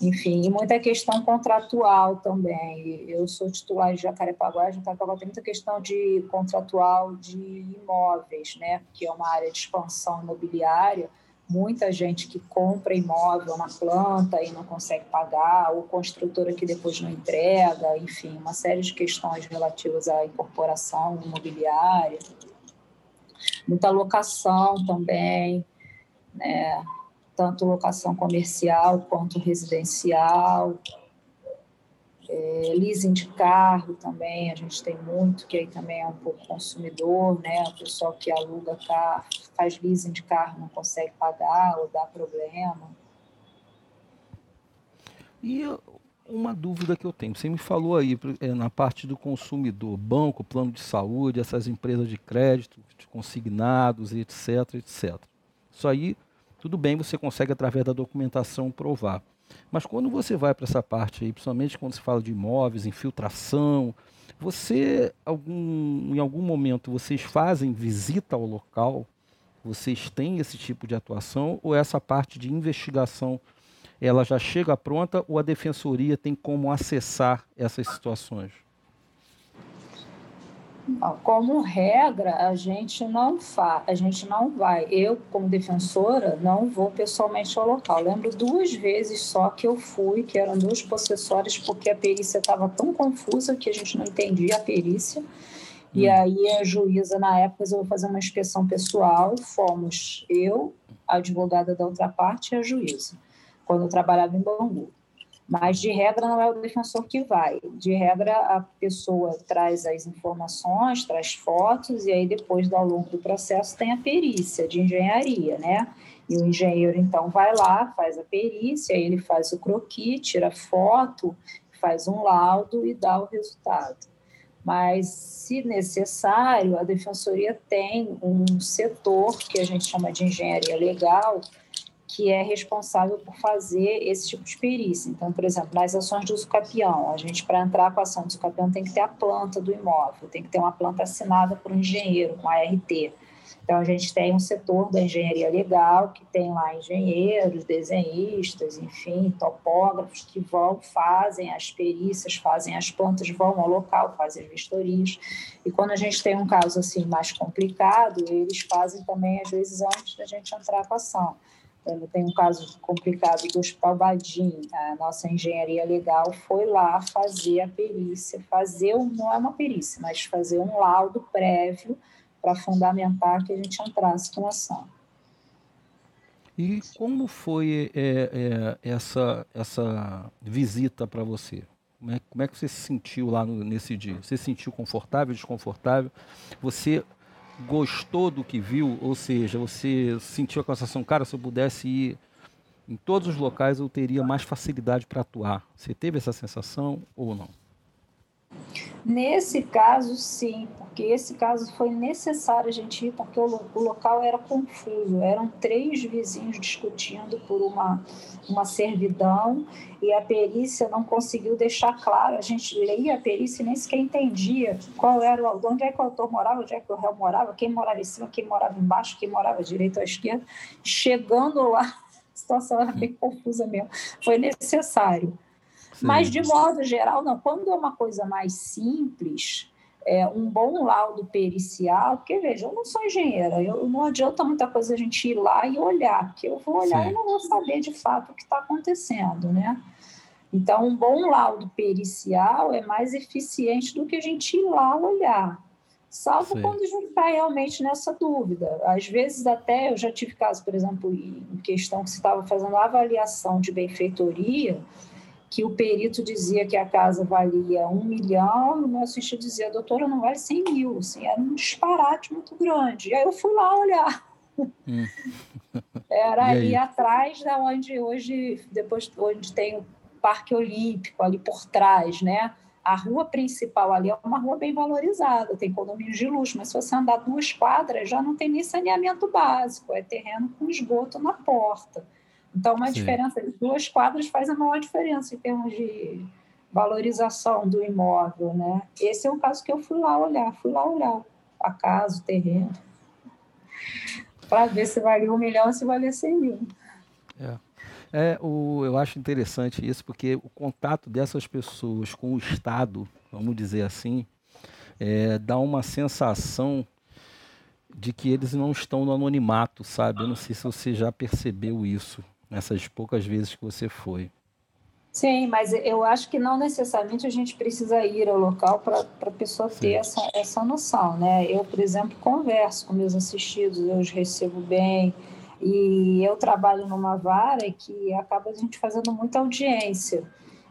Enfim, e muita questão contratual também. Eu sou titular de Jacarepaguá, Jacarepaguá tem muita questão de contratual de imóveis, né? que é uma área de expansão imobiliária. Muita gente que compra imóvel na planta e não consegue pagar, ou construtora que depois não entrega, enfim, uma série de questões relativas à incorporação imobiliária muita locação também, né? Tanto locação comercial quanto residencial, é, leasing de carro também, a gente tem muito, que aí também é um pouco consumidor, né? O pessoal que aluga carro, faz leasing de carro, não consegue pagar ou dá problema. E uma dúvida que eu tenho. Você me falou aí é, na parte do consumidor, banco, plano de saúde, essas empresas de crédito, consignados, etc, etc. Isso aí, tudo bem, você consegue através da documentação provar. Mas quando você vai para essa parte aí, principalmente quando se fala de imóveis, infiltração, você, algum, em algum momento, vocês fazem visita ao local? Vocês têm esse tipo de atuação? Ou essa parte de investigação ela já chega pronta ou a defensoria tem como acessar essas situações? Como regra, a gente não fa, a gente não vai. Eu, como defensora, não vou pessoalmente ao local. lembro duas vezes só que eu fui, que eram dois possessórios, porque a perícia estava tão confusa que a gente não entendia a perícia. E hum. aí a juíza, na época, eu vou fazer uma inspeção pessoal. Fomos eu, a advogada da outra parte e a juíza, quando eu trabalhava em Bangu. Mas, de regra, não é o defensor que vai. De regra, a pessoa traz as informações, traz fotos, e aí depois, ao longo do processo, tem a perícia de engenharia, né? E o engenheiro, então, vai lá, faz a perícia, ele faz o croquis, tira foto, faz um laudo e dá o resultado. Mas, se necessário, a defensoria tem um setor que a gente chama de engenharia legal, que é responsável por fazer esse tipo de perícia. Então, por exemplo, nas ações de uso capião, a gente, para entrar com a ação de uso capião, tem que ter a planta do imóvel, tem que ter uma planta assinada por um engenheiro, com ART. Então, a gente tem um setor da engenharia legal, que tem lá engenheiros, desenhistas, enfim, topógrafos, que vão, fazem as perícias, fazem as plantas, vão ao local, fazem as vistorias. E quando a gente tem um caso assim mais complicado, eles fazem também, às vezes, antes da gente entrar com a ação. Tem um caso complicado do Hospital Badim. A nossa engenharia legal foi lá fazer a perícia, fazer, não é uma perícia, mas fazer um laudo prévio para fundamentar que a gente entrasse com ação. E como foi é, é, essa, essa visita para você? Como é, como é, que você se sentiu lá no, nesse dia? Você se sentiu confortável, desconfortável? Você gostou do que viu, ou seja, você sentiu a sensação, cara, se eu pudesse ir em todos os locais, eu teria mais facilidade para atuar. Você teve essa sensação ou não? Nesse caso, sim, porque esse caso foi necessário a gente ir, porque o, o local era confuso. Eram três vizinhos discutindo por uma, uma servidão e a perícia não conseguiu deixar claro. A gente leia a perícia e nem sequer entendia qual era, onde é que o autor morava, onde é que o réu morava, quem morava em cima, quem morava embaixo, quem morava à direita ou à esquerda. Chegando lá, [laughs] a situação era bem confusa mesmo. Foi necessário. Mas, de modo geral, não. Quando é uma coisa mais simples, é, um bom laudo pericial, porque, veja, eu não sou engenheira, eu, não adianta muita coisa a gente ir lá e olhar, porque eu vou olhar Sim. e não vou saber de fato o que está acontecendo, né? Então, um bom laudo pericial é mais eficiente do que a gente ir lá olhar, salvo Sim. quando a gente está realmente nessa dúvida. Às vezes, até eu já tive caso, por exemplo, em questão que se estava fazendo avaliação de benfeitoria, que o perito dizia que a casa valia um milhão, e o meu assistente dizia, doutora, não vale 100 mil. Assim, era um disparate muito grande. E aí eu fui lá olhar. Hum. [laughs] Era ali atrás da onde hoje, depois onde tem o Parque Olímpico, ali por trás, né? A rua principal ali é uma rua bem valorizada, tem condomínios de luxo, mas se você andar duas quadras, já não tem nem saneamento básico, é terreno com esgoto na porta. Então, uma Sim. diferença de duas quadras faz a maior diferença em termos de valorização do imóvel, né? Esse é um caso que eu fui lá olhar, fui lá olhar a casa, o terreno, para ver se valia um milhão ou se valia cem mil. É. É, o, eu acho interessante isso, porque o contato dessas pessoas com o Estado, vamos dizer assim, é, dá uma sensação de que eles não estão no anonimato, sabe? Eu não sei se você já percebeu isso nessas poucas vezes que você foi. Sim, mas eu acho que não necessariamente a gente precisa ir ao local para a pessoa ter essa, essa noção, né? Eu, por exemplo, converso com meus assistidos, eu os recebo bem, e eu trabalho numa vara que acaba a gente fazendo muita audiência.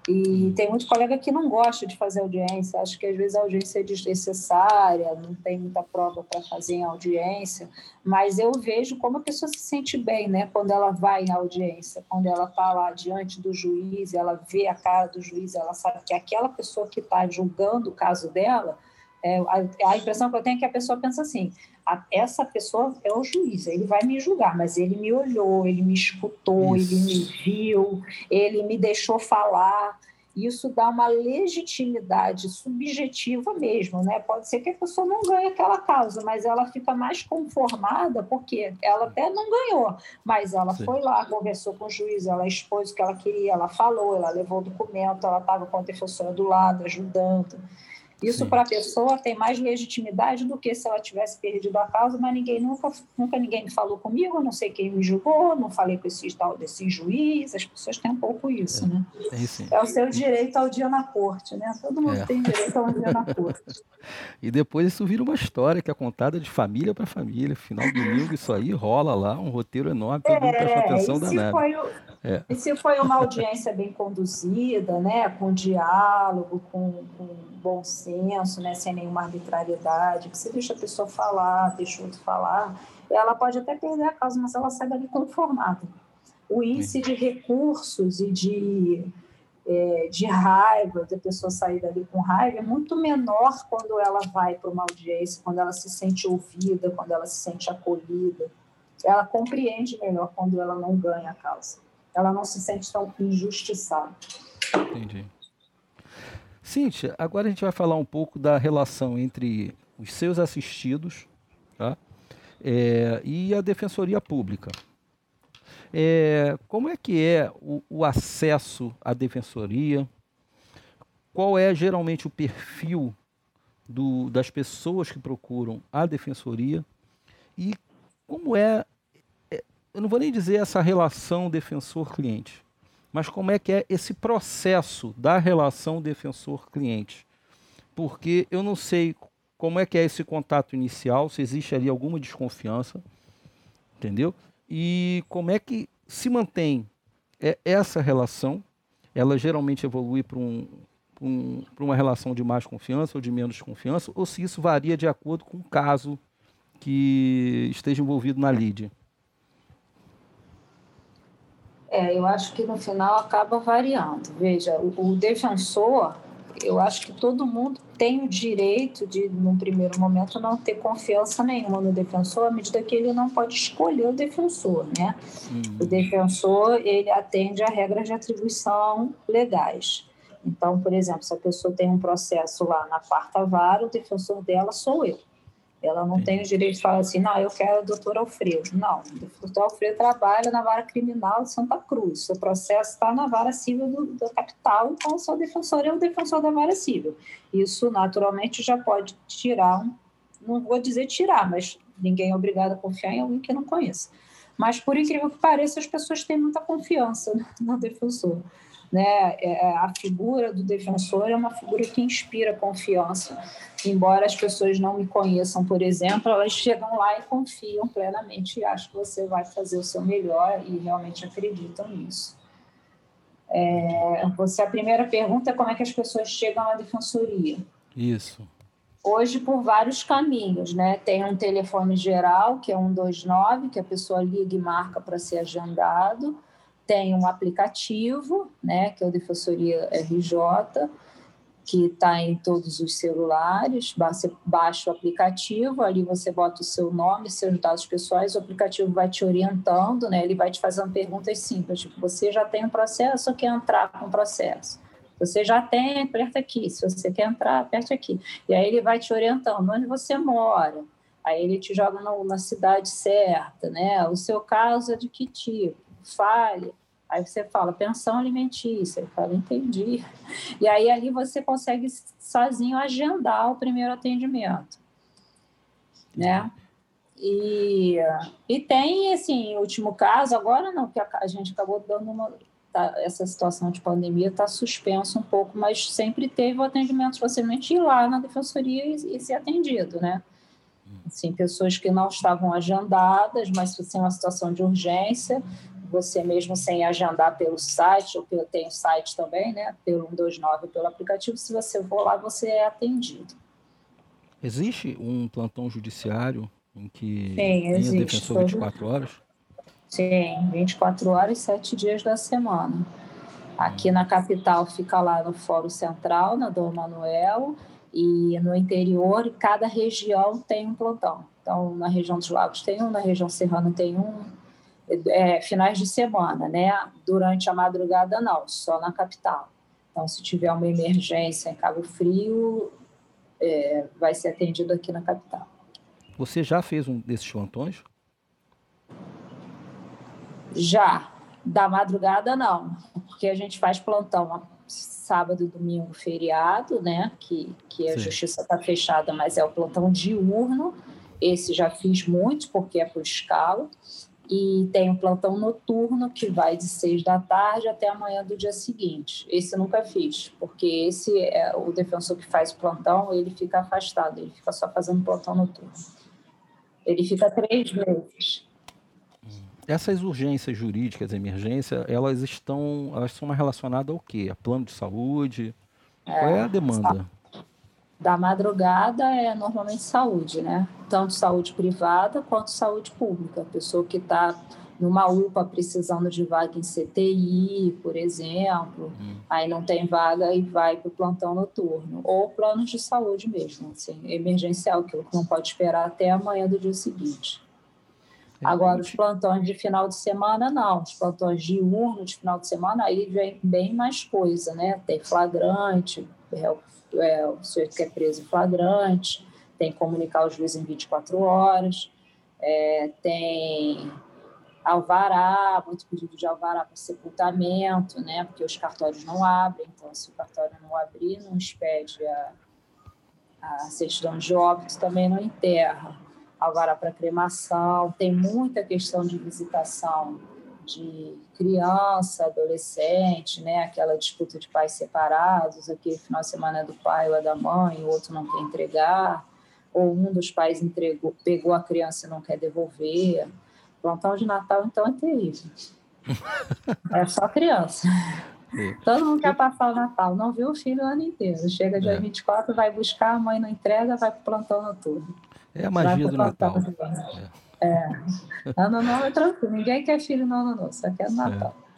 E tem muito colega que não gosta de fazer audiência, acho que às vezes a audiência é desnecessária, não tem muita prova para fazer em audiência, mas eu vejo como a pessoa se sente bem, né, quando ela vai em audiência, quando ela está lá diante do juiz, ela vê a cara do juiz, ela sabe que aquela pessoa que está julgando o caso dela, é, a, a impressão que eu tenho é que a pessoa pensa assim: a, essa pessoa é o juiz, ele vai me julgar, mas ele me olhou, ele me escutou, Isso. ele me viu, ele me deixou falar. Isso dá uma legitimidade subjetiva mesmo, né? Pode ser que a pessoa não ganhe aquela causa, mas ela fica mais conformada porque ela até não ganhou, mas ela Sim. foi lá, conversou com o juiz, ela expôs o que ela queria, ela falou, ela levou o documento, ela estava com a defensora do lado, ajudando. Isso para a pessoa tem mais legitimidade do que se ela tivesse perdido a causa, mas ninguém nunca, nunca ninguém me falou comigo, não sei quem me julgou, não falei com esse tal desse juiz, as pessoas têm um pouco isso, é, né? É, é, o seu direito ao dia na corte, né? Todo mundo é. tem direito ao dia na corte. [laughs] e depois isso vira uma história que é contada de família para família, final do domingo isso aí rola lá, um roteiro enorme, todo mundo presta atenção danada. Foi o, é. E se foi uma audiência bem conduzida, né, com diálogo, com, com bom senso, né, sem nenhuma arbitrariedade, que você deixa a pessoa falar, deixa o outro falar, ela pode até perder a causa, mas ela sai dali conformada. O índice de recursos e de, é, de raiva, da pessoa sair dali com raiva, é muito menor quando ela vai para uma audiência, quando ela se sente ouvida, quando ela se sente acolhida. Ela compreende melhor quando ela não ganha a causa. Ela não se sente tão injustiçada. Entendi. Cíntia, agora a gente vai falar um pouco da relação entre os seus assistidos tá? É, e a Defensoria Pública. É, como é que é o, o, acesso à Defensoria? Qual é geralmente o perfil do, das pessoas que procuram a Defensoria? E como é, eu não vou nem dizer essa relação defensor-cliente, mas como é que é esse processo da relação defensor-cliente? Porque eu não sei como é que é esse contato inicial, se existe ali alguma desconfiança, entendeu? E como é que se mantém é, essa relação? Ela geralmente evolui para um, um, uma relação de mais confiança ou de menos confiança, ou se isso varia de acordo com o caso que esteja envolvido na lide? É, eu acho que no final acaba variando. Veja, o, o, defensor, eu acho que todo mundo tem o direito de, num primeiro momento, não ter confiança nenhuma no defensor, à medida que ele não pode escolher o defensor, né? Uhum. O defensor, ele atende a regras de atribuição legais. Então, por exemplo, se a pessoa tem um processo lá na quarta vara, o defensor dela sou eu. Ela não Sim. tem o direito de falar assim, não, eu quero o doutor Alfredo. Não, o doutor Alfredo trabalha na vara criminal de Santa Cruz. Seu processo está na vara civil do, da capital, então o seu defensor é o defensor da vara civil. Isso, naturalmente, já pode tirar, um, não vou dizer tirar, mas ninguém é obrigado a confiar em alguém que não conheça. Mas, por incrível que pareça, as pessoas têm muita confiança [laughs] no defensor. Né? É, é, a figura do defensor é uma figura que inspira confiança. Embora as pessoas não me conheçam, por exemplo, elas chegam lá e confiam plenamente e acham que você vai fazer o seu melhor e realmente acreditam nisso. É, você, a primeira pergunta é como é que as pessoas chegam na defensoria. Isso. Hoje, por vários caminhos, né? Tem um telefone geral, que é 129, que a pessoa liga e marca para ser agendado tem um aplicativo, né, que é o Defensoria RJ, que está em todos os celulares. Você baixa o aplicativo, ali você bota o seu nome, seus dados pessoais, o aplicativo vai te orientando, né? Ele vai te fazendo perguntas simples, tipo, você já tem um processo ou quer entrar com o processo? Você já tem, aperta aqui. Se você quer entrar, aperte aqui. E aí ele vai te orientando onde você mora. Aí ele te joga no, na cidade certa, né? O seu caso é de que tipo? Fale. Aí você fala pensão alimentícia, ele fala, entendi. E aí ali você consegue sozinho agendar o primeiro atendimento, né? E, e tem, assim, último caso, agora não, porque a, gente acabou dando uma... Tá, essa situação de pandemia está suspensa um pouco, mas sempre teve o atendimento facilmente ir lá na defensoria e, e ser atendido, né? Assim, pessoas que não estavam agendadas, mas se tem uma situação de urgência, você mesmo sem agendar pelo site, ou pelo, tem o site também, né? Pelo 129, pelo aplicativo, se você for lá, você é atendido. Existe um plantão judiciário em que Sim, tem existe. defensor 24 horas? Sim, 24 horas e 7 dias da semana. Aqui na capital fica lá no Fórum Central, na Dom Manuel, e no interior, cada região tem um plantão. Então, na região dos Lagos tem um, na região serrana tem um, é, finais de semana, né? Durante a madrugada, não, só na capital. Então, se tiver uma emergência em Cabo Frio, é, vai ser atendido aqui na capital. Você já fez um desses plantões? Já. Da madrugada, não, porque a gente faz plantão sábado, domingo, feriado, né? Que, que a Sim. justiça está fechada, mas é o plantão diurno. Esse já fiz muito, porque é por escala. E tem um plantão noturno que vai de seis da tarde até amanhã do dia seguinte. Esse nunca fiz, porque esse é o defensor que faz o plantão, ele fica afastado, ele fica só fazendo plantão noturno. Ele fica três meses. Essas urgências jurídicas, emergência, elas estão, elas são relacionadas ao quê? A plano de saúde? É, Qual é a demanda? Da madrugada é normalmente saúde, né? Tanto saúde privada quanto saúde pública. A pessoa que está numa UPA precisando de vaga em CTI, por exemplo, hum. aí não tem vaga e vai para o plantão noturno. Ou planos de saúde mesmo, assim, emergencial, que não pode esperar até amanhã do dia seguinte. Agora, os plantões de final de semana, não. Os plantões diurnos de final de semana, aí vem bem mais coisa, né? Tem flagrante, é, é, o sujeito que é preso em flagrante, tem que comunicar o juiz em 24 horas, é, tem alvará, muito pedido de alvará para sepultamento, né? Porque os cartórios não abrem, então se o cartório não abrir, não expede a, a certidão de óbito, também não enterra alvará para cremação, tem muita questão de visitação de criança, adolescente, né? aquela disputa de pais separados, aquele final de semana é do pai ou é da mãe, o outro não quer entregar, ou um dos pais entregou, pegou a criança e não quer devolver. Plantão de Natal, então, é terrível. [laughs] É só criança. É. Todo mundo quer passar o Natal, não viu o filho o ano inteiro. Chega dia é. 24, vai buscar, a mãe não entrega, vai para o plantão noturno. É a magia do Natal. É. é. Ano novo é tranquilo. Ninguém quer filho no ano novo, só quer Natal. É.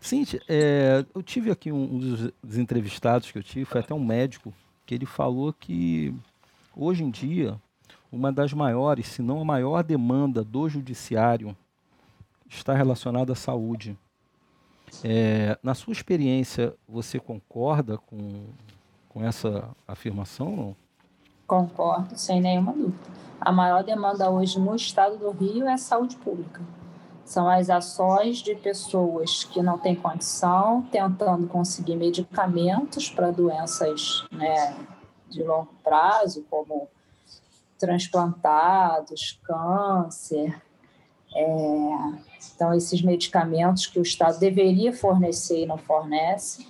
Cíntia, é, eu tive aqui um, um, dos entrevistados que eu tive, foi até um médico, que ele falou que hoje em dia uma das maiores, se não a maior demanda do judiciário está relacionada à saúde. É, na sua experiência, você concorda com, com essa afirmação? Não? Concordo, sem nenhuma dúvida. A maior demanda hoje no estado do Rio é a saúde pública. São as ações de pessoas que não têm condição, tentando conseguir medicamentos para doenças né, de longo prazo, como transplantados, câncer. É, então, esses medicamentos que o Estado deveria fornecer e não fornece.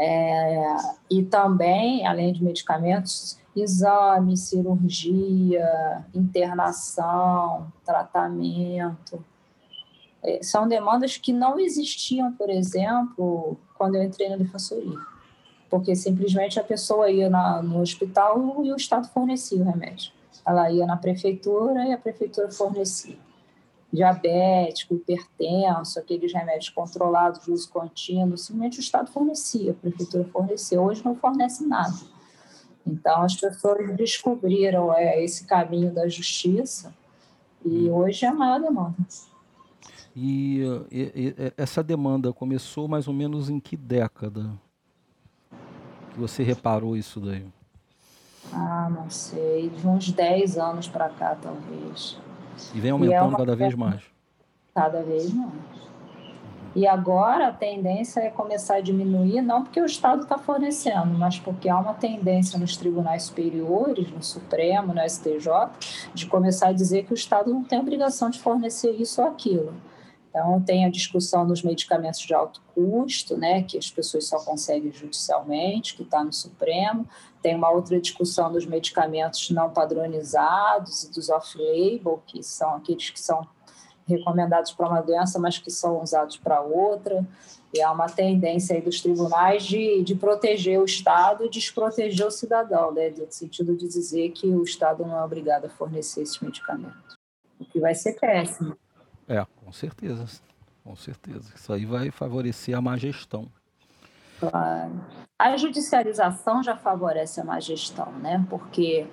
É, e também, além de medicamentos, exame, cirurgia, internação, tratamento. É, são demandas que não existiam, por exemplo, quando eu entrei na defensoria. Porque simplesmente a pessoa ia na, no hospital e o Estado fornecia o remédio. Ela ia na prefeitura e a prefeitura fornecia. Diabético, hipertenso, aqueles remédios controlados de uso contínuo, simplesmente o Estado fornecia, a prefeitura fornecia. Hoje não fornece nada. Então, as pessoas descobriram é, esse caminho da justiça e hum. hoje é a maior demanda. E, e, e, essa demanda começou mais ou menos em que década que você reparou isso daí? Ah, não sei, de uns 10 anos para cá, talvez. E vem aumentando é cada vez mais? Cada vez mais. E agora a tendência é começar a diminuir, não porque o Estado está fornecendo, mas porque há uma tendência nos tribunais superiores, no Supremo, no STJ, de começar a dizer que o Estado não tem obrigação de fornecer isso ou aquilo. Então, tem a discussão dos medicamentos de alto custo, né, que as pessoas só conseguem judicialmente, que está no Supremo. Tem uma outra discussão dos medicamentos não padronizados e dos off-label, que são aqueles que são recomendados para uma doença, mas que são usados para outra. E há uma tendência aí dos tribunais de, de proteger o Estado e desproteger o cidadão, né? no sentido de dizer que o Estado não é obrigado a fornecer esses medicamentos. O que vai ser péssimo. É, com certeza. Com certeza. Isso aí vai favorecer a má gestão. Claro. A judicialização já favorece a má gestão, né? Porque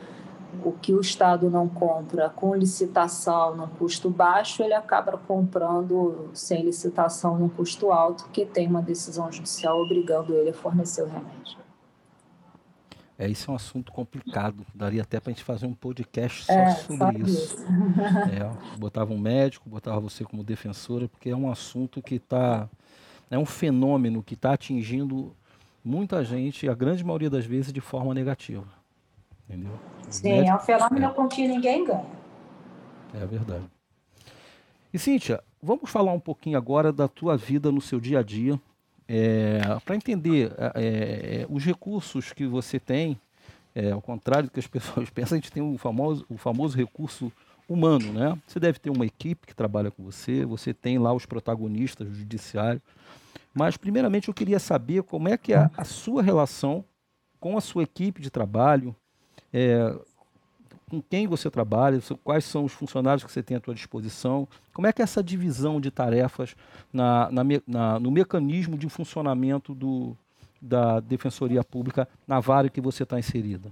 o que o Estado não compra com licitação num custo baixo, ele acaba comprando sem licitação num custo alto, que tem uma decisão judicial obrigando ele a fornecer o remédio. É, isso é um assunto complicado. Daria até para a gente fazer um podcast só é, sobre só isso. isso. [laughs] é, botava um médico, botava você como defensora, porque é um assunto que está é um fenômeno que está atingindo muita gente, a grande maioria das vezes, de forma negativa. Entendeu? Sim, é um fenômeno é. com que ninguém ganha. É verdade. E Cíntia, vamos falar um pouquinho agora da tua vida no seu dia a dia, é, para entender é, é, os recursos que você tem, é, ao contrário do que as [laughs] pessoas pensam, a gente tem o famoso, o famoso recurso humano, né? Você deve ter uma equipe que trabalha com você, você tem lá os protagonistas do judiciário, mas primeiramente eu queria saber como é que é a sua relação com a sua equipe de trabalho, é, com quem você trabalha, quais são os funcionários que você tem à sua disposição, como é que é essa divisão de tarefas na, na, na, no mecanismo de funcionamento do, da Defensoria Pública na vara que você está inserida?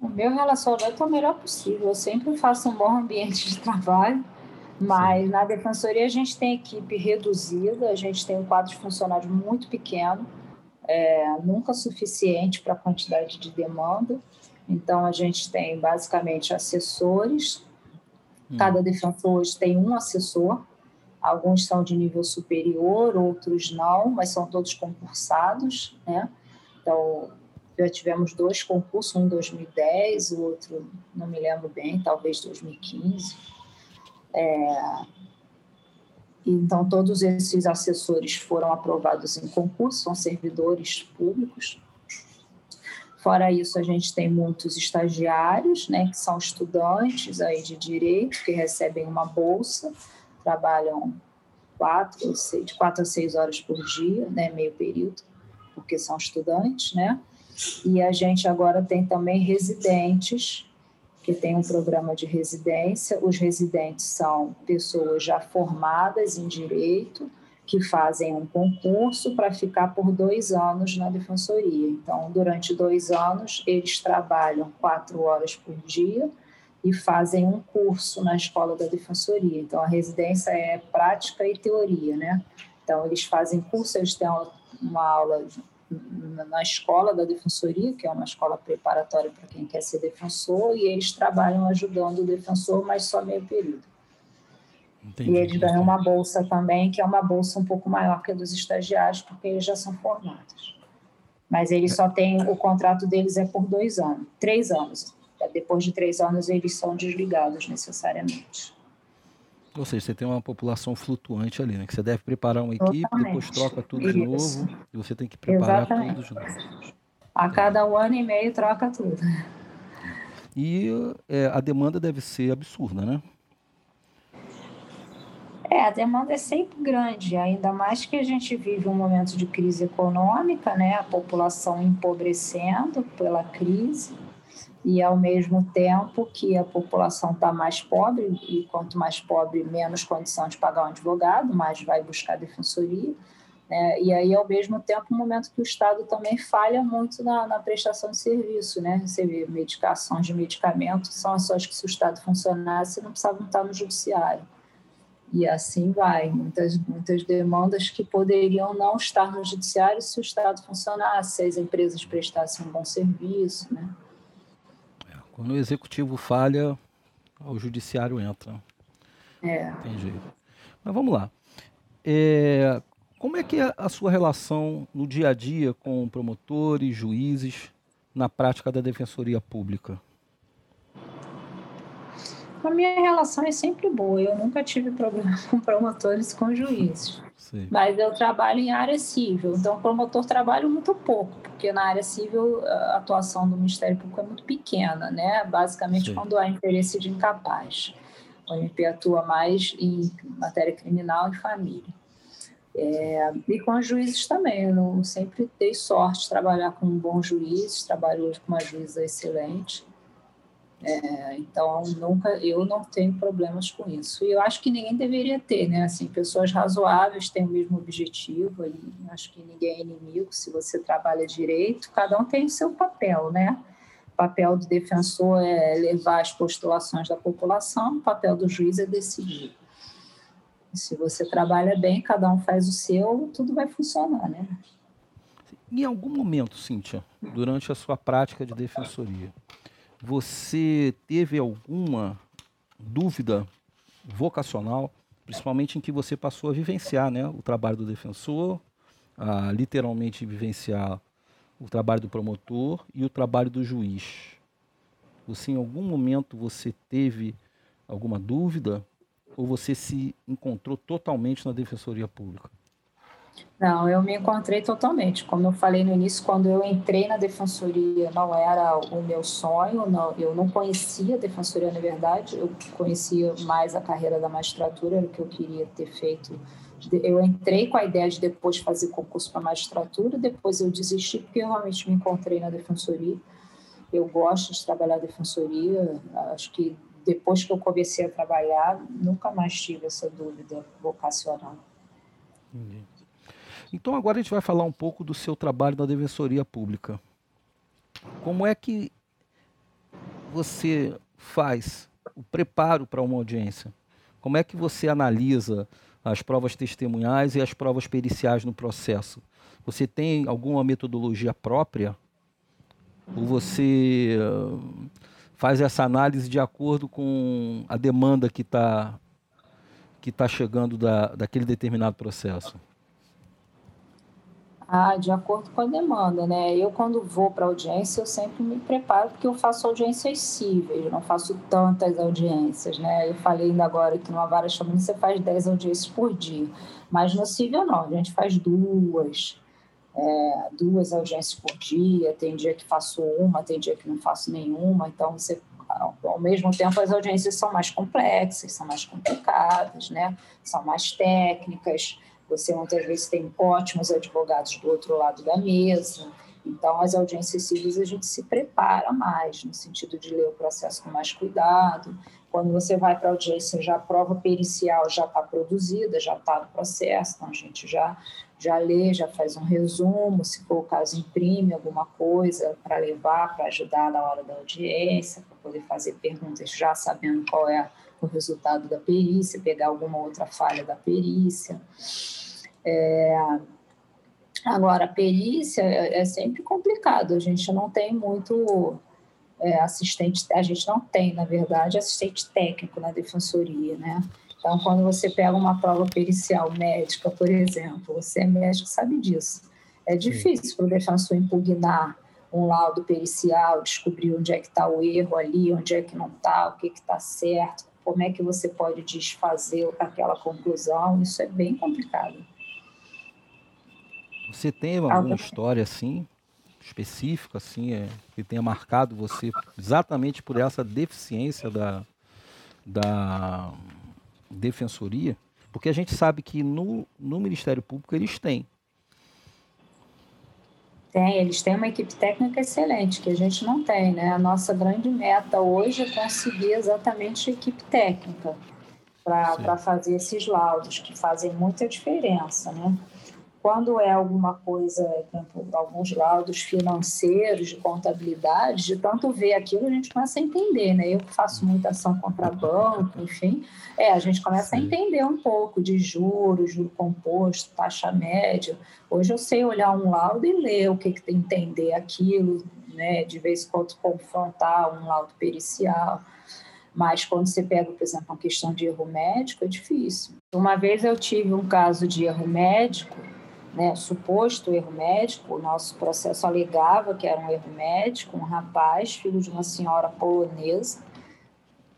O meu relacionamento é o melhor possível. Eu sempre faço um bom ambiente de trabalho, mas Sim. na Defensoria a gente tem equipe reduzida, a gente tem um quadro de funcionários muito pequeno, é, nunca suficiente para a quantidade de demanda. Então, a gente tem basicamente assessores, hum. cada defensor tem um assessor, alguns são de nível superior, outros não, mas são todos concursados, né? Então, já tivemos dois concursos, um em 2010, o outro não me lembro bem, talvez 2015. É, então, todos esses assessores foram aprovados em concurso, são servidores públicos. Fora isso, a gente tem muitos estagiários, né, que são estudantes aí de direito, que recebem uma bolsa, trabalham quatro, seis, de quatro a seis horas por dia, né, meio período, porque são estudantes, né? E a gente agora tem também residentes, que tem um programa de residência. Os residentes são pessoas já formadas em direito, que fazem um concurso para ficar por dois anos na defensoria. Então, durante dois anos, eles trabalham quatro horas por dia e fazem um curso na escola da defensoria. Então, a residência é prática e teoria, né? Então, eles fazem curso, eles têm uma aula na escola da defensoria, que é uma escola preparatória para quem quer ser defensor, e eles trabalham ajudando o defensor, mas só meio período. Entendi. E eles ganham uma bolsa também, que é uma bolsa um pouco maior que a dos estagiários, porque eles já são formados. Mas eles só têm, o contrato deles é por dois anos, três anos. Depois de três anos, eles são desligados necessariamente. Ou seja, você tem uma população flutuante ali, né? Que você deve preparar uma equipe, Totalmente. depois troca tudo Isso. de novo, e você tem que preparar Exatamente. tudo de novo. A cada um ano e meio troca tudo. E é, a demanda deve ser absurda, né? É, a demanda é sempre grande, ainda mais que a gente vive um momento de crise econômica, né? A população empobrecendo pela crise e ao mesmo tempo que a população está mais pobre e quanto mais pobre menos condição de pagar um advogado, mais vai buscar defensoria. Né? E aí ao mesmo tempo um momento que o Estado também falha muito na, na prestação de serviço, né? Você vê medicações de medicamentos são ações que se o Estado funcionasse não precisavam estar no judiciário. E assim vai, muitas, muitas demandas que poderiam não estar no judiciário se o Estado funcionasse, se as empresas prestassem um bom serviço, né? Quando o executivo falha, o judiciário entra. É. Tem jeito. Mas vamos lá. É, como é que é a sua relação no dia a dia com promotores, juízes, na prática da defensoria pública? A minha relação é sempre boa. Eu nunca tive problema [laughs] com promotores com juízes. Sim. Mas eu trabalho em área civil, então promotor trabalho muito pouco, porque na área civil a atuação do Ministério Público é muito pequena, né? Basicamente Sim. quando há interesse de incapaz. O MP atua mais em matéria criminal e família. É, e com os juízes também, eu sempre dei sorte de trabalhar com bons juízes, trabalho hoje com uma juíza excelente. É, então, nunca, eu não tenho problemas com isso. E eu acho que ninguém deveria ter, né? Assim, pessoas razoáveis têm o mesmo objetivo, acho que ninguém é inimigo se você trabalha direito, cada um tem o seu papel, né? O papel do defensor é levar as postulações da população, o papel do juiz é decidir. E se você trabalha bem, cada um faz o seu, tudo vai funcionar, né? Em algum momento, Cíntia, durante a sua prática de defensoria, você teve alguma dúvida vocacional, principalmente em que você passou a vivenciar né, o trabalho do defensor, a literalmente vivenciar o trabalho do promotor e o trabalho do juiz. Você, em algum momento, você teve alguma dúvida ou você se encontrou totalmente na defensoria pública? Não, eu me encontrei totalmente. Como eu falei no início, quando eu entrei na defensoria, não era o meu sonho, não, eu não conhecia a defensoria, na verdade, eu conhecia mais a carreira da magistratura, era o que eu queria ter feito. Eu entrei com a ideia de depois fazer concurso para magistratura, depois eu desisti porque eu realmente me encontrei na defensoria. Eu gosto de trabalhar na defensoria, acho que depois que eu comecei a trabalhar, nunca mais tive essa dúvida vocacional. Entendi. Então agora a gente vai falar um pouco do seu trabalho na Defensoria Pública. Como é que você faz o preparo para uma audiência? Como é que você analisa as provas testemunhais e as provas periciais no processo? Você tem alguma metodologia própria? Ou você uh, faz essa análise de acordo com a demanda que está que tá chegando da, daquele determinado processo? Ah, de acordo com a demanda, né? Eu, quando vou para audiência, eu sempre me preparo, porque eu faço audiências cíveis, eu não faço tantas audiências, né? Eu falei ainda agora que numa vara chamada você faz 10 audiências por dia, mas no cível não, a gente faz duas, é, duas audiências por dia, tem dia que faço uma, tem dia que não faço nenhuma, então você ao mesmo tempo as audiências são mais complexas, são mais complicadas, né? São mais técnicas. Você muitas vezes tem ótimos advogados do outro lado da mesa. Então, as audiências civis a gente se prepara mais, no sentido de ler o processo com mais cuidado. Quando você vai para a audiência, já a prova pericial já está produzida, já está no processo, então a gente já, já lê, já faz um resumo, se for o caso, imprime alguma coisa para levar, para ajudar na hora da audiência, para poder fazer perguntas já sabendo qual é o resultado da perícia, pegar alguma outra falha da perícia. É... Agora, a perícia é, é sempre complicado, a gente não tem muito é, assistente, a gente não tem, na verdade, assistente técnico na defensoria, né? Então, quando você pega uma prova pericial médica, por exemplo, você é médico, sabe disso. É difícil para o defensor impugnar um laudo pericial, descobrir onde é que está o erro ali, onde é que não está, o que está certo, como é que você pode desfazer aquela conclusão, isso é bem complicado. Você tem alguma história assim, específica, assim, é, que tenha marcado você exatamente por essa deficiência da, da defensoria? Porque a gente sabe que no, no Ministério Público eles têm. Tem, eles têm uma equipe técnica excelente, que a gente não tem, né? A nossa grande meta hoje é conseguir exatamente a equipe técnica para fazer esses laudos, que fazem muita diferença, né? Quando é alguma coisa, alguns laudos financeiros, de contabilidade, de tanto ver aquilo, a gente começa a entender, né? Eu faço muita ação contra banco, enfim, é, a gente começa Sim. a entender um pouco de juros, juro composto, taxa média. Hoje eu sei olhar um laudo e ler o que, que tem entender aquilo, né? De vez em quando confrontar um laudo pericial. Mas quando você pega, por exemplo, uma questão de erro médico, é difícil. Uma vez eu tive um caso de erro médico né, suposto erro médico, o nosso processo alegava que era um erro médico, um rapaz, filho de uma senhora polonesa,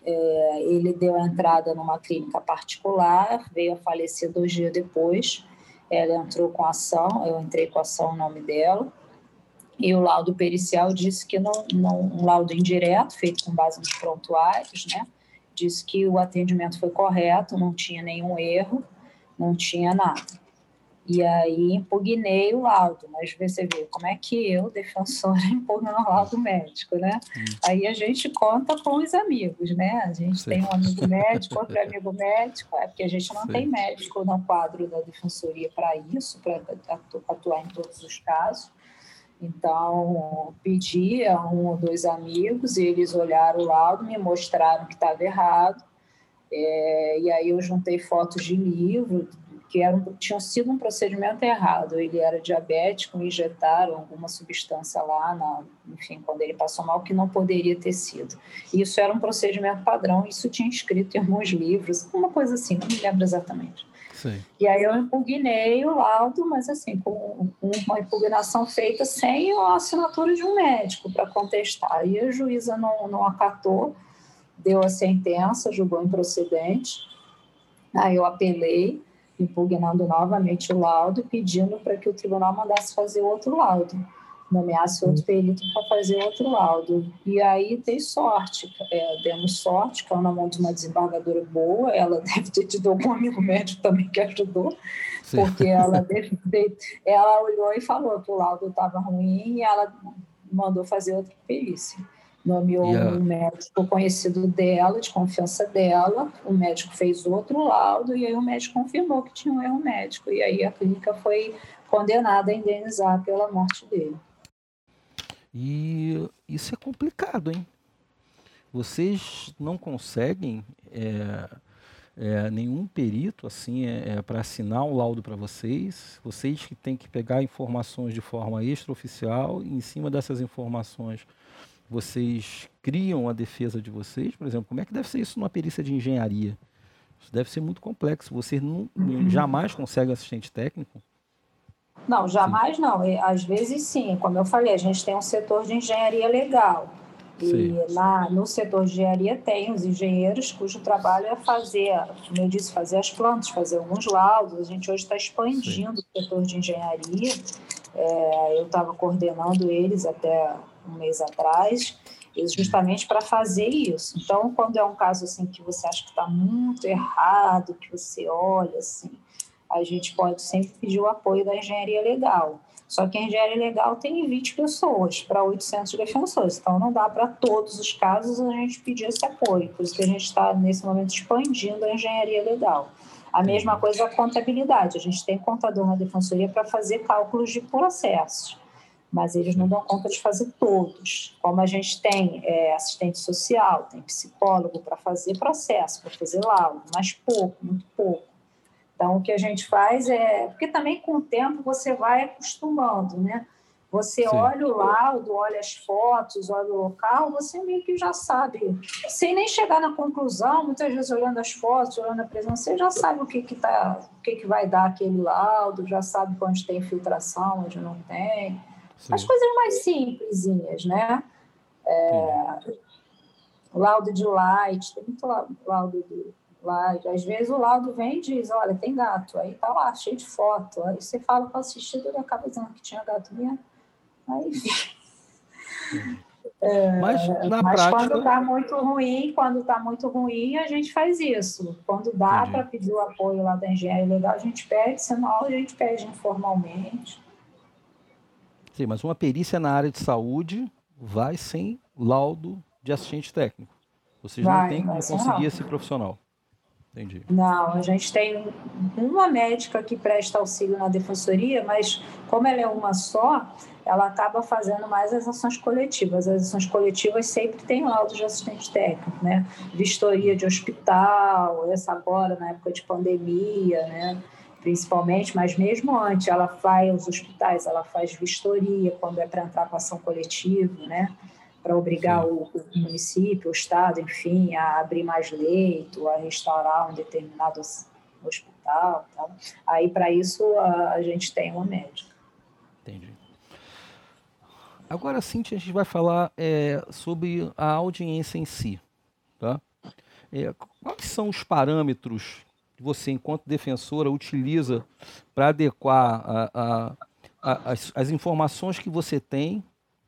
é, ele deu entrada numa clínica particular, veio a falecer dois dias depois, ela entrou com ação, eu entrei com ação no nome dela, e o laudo pericial disse que não, não um laudo indireto, feito com base nos prontuários, né, disse que o atendimento foi correto, não tinha nenhum erro, não tinha nada. E aí impugnei o laudo, mas você vê como é que eu, defensora, [laughs] impugno o laudo médico, né? Hum. Aí a gente conta com os amigos, né? A gente Sim. tem um amigo médico, outro amigo médico, é porque a gente não Sim. tem médico no quadro da defensoria para isso, para atuar em todos os casos. Então, pedi a um ou dois amigos, eles olharam o laudo, me mostraram que estava errado, é, e aí eu juntei fotos de livro, que era um, tinha sido um procedimento errado. Ele era diabético, injetaram alguma substância lá, na, enfim, quando ele passou mal, que não poderia ter sido. Isso era um procedimento padrão, isso tinha escrito em alguns livros, uma coisa assim, não me lembro exatamente. Sim. E aí eu impugnei o laudo, mas assim, com uma impugnação feita sem a assinatura de um médico para contestar. E a juíza não, não acatou, deu a sentença, julgou improcedente. Aí eu apelei, impugnando novamente o laudo, pedindo para que o tribunal mandasse fazer outro laudo, nomeasse outro perito para fazer outro laudo. E aí dei sorte, é, demos sorte, caiu na mão de uma desembargadora boa, ela [laughs] deve ter tido algum amigo médico também que ajudou, Sim. porque ela, [laughs] deve, ela olhou e falou que o laudo estava ruim e ela mandou fazer outra perícia nomeou yeah. um médico conhecido dela, de confiança dela, o médico fez outro laudo e aí o médico confirmou que tinha um erro médico e aí a clínica foi condenada a indenizar pela morte dele. E isso é complicado, hein? Vocês não conseguem é, é, nenhum perito assim é, é para assinar um laudo para vocês. Vocês que têm que pegar informações de forma extraoficial e em cima dessas informações vocês criam a defesa de vocês, por exemplo, como é que deve ser isso numa perícia de engenharia? Isso deve ser muito complexo. Você não, jamais consegue assistente técnico? Não, jamais sim. não. Às vezes sim. Como eu falei, a gente tem um setor de engenharia legal. E sim. lá no setor de engenharia tem os engenheiros cujo trabalho é fazer, como eu disse, fazer as plantas, fazer alguns laudos. A gente hoje está expandindo sim. o setor de engenharia. É, eu estava coordenando eles até um mês atrás, justamente para fazer isso. Então, quando é um caso assim que você acha que está muito errado, que você olha assim, a gente pode sempre pedir o apoio da engenharia legal. Só que a engenharia legal tem 20 pessoas para 800 defensores, então não dá para todos os casos a gente pedir esse apoio. Por isso que a gente está, nesse momento, expandindo a engenharia legal. A mesma coisa a contabilidade. A gente tem contador na defensoria para fazer cálculos de processos mas eles não dão conta de fazer todos. Como a gente tem é, assistente social, tem psicólogo para fazer processo, para fazer laudo, mas pouco, muito pouco. Então, o que a gente faz é. Porque também com o tempo você vai acostumando, né? Você Sim. olha o laudo, olha as fotos, olha o local, você meio que já sabe, sem nem chegar na conclusão, muitas vezes olhando as fotos, olhando a presença, você já sabe o que, que, tá, o que, que vai dar aquele laudo, já sabe onde tem infiltração, onde não tem. Sim. As coisas mais simplesinhas, né? É, laudo de light, tem muito laudo de light. Às vezes o laudo vem e diz, olha, tem gato. Aí tá lá, cheio de foto. Aí você fala com o assistido, ele acaba dizendo que tinha gato mesmo. Aí, [laughs] enfim. É, mas na mas prática... quando está muito ruim, quando está muito ruim, a gente faz isso. Quando dá para pedir o apoio lá da engenharia legal, a gente pede, senão a gente pede informalmente. Sim, mas uma perícia na área de saúde vai sem laudo de assistente técnico. Vocês vai, não têm como conseguir esse profissional. Entendi. Não, a gente tem uma médica que presta auxílio na defensoria, mas como ela é uma só, ela acaba fazendo mais as ações coletivas. As ações coletivas sempre têm laudo de assistente técnico, né? Vistoria de hospital, essa agora na época de pandemia, né? Principalmente, mas mesmo antes, ela vai aos hospitais, ela faz vistoria quando é para entrar com ação coletiva, né? Para obrigar o, o, município, o Estado, enfim, a abrir mais leito, a restaurar um determinado hospital. Tá? Aí, para isso, a, a, gente tem uma médica. Entendi. Agora, Cintia, a gente vai falar é, sobre a audiência em si. Tá? É, quais são os parâmetros que você, enquanto defensora, utiliza para adequar a, a, a, as, as informações que você tem,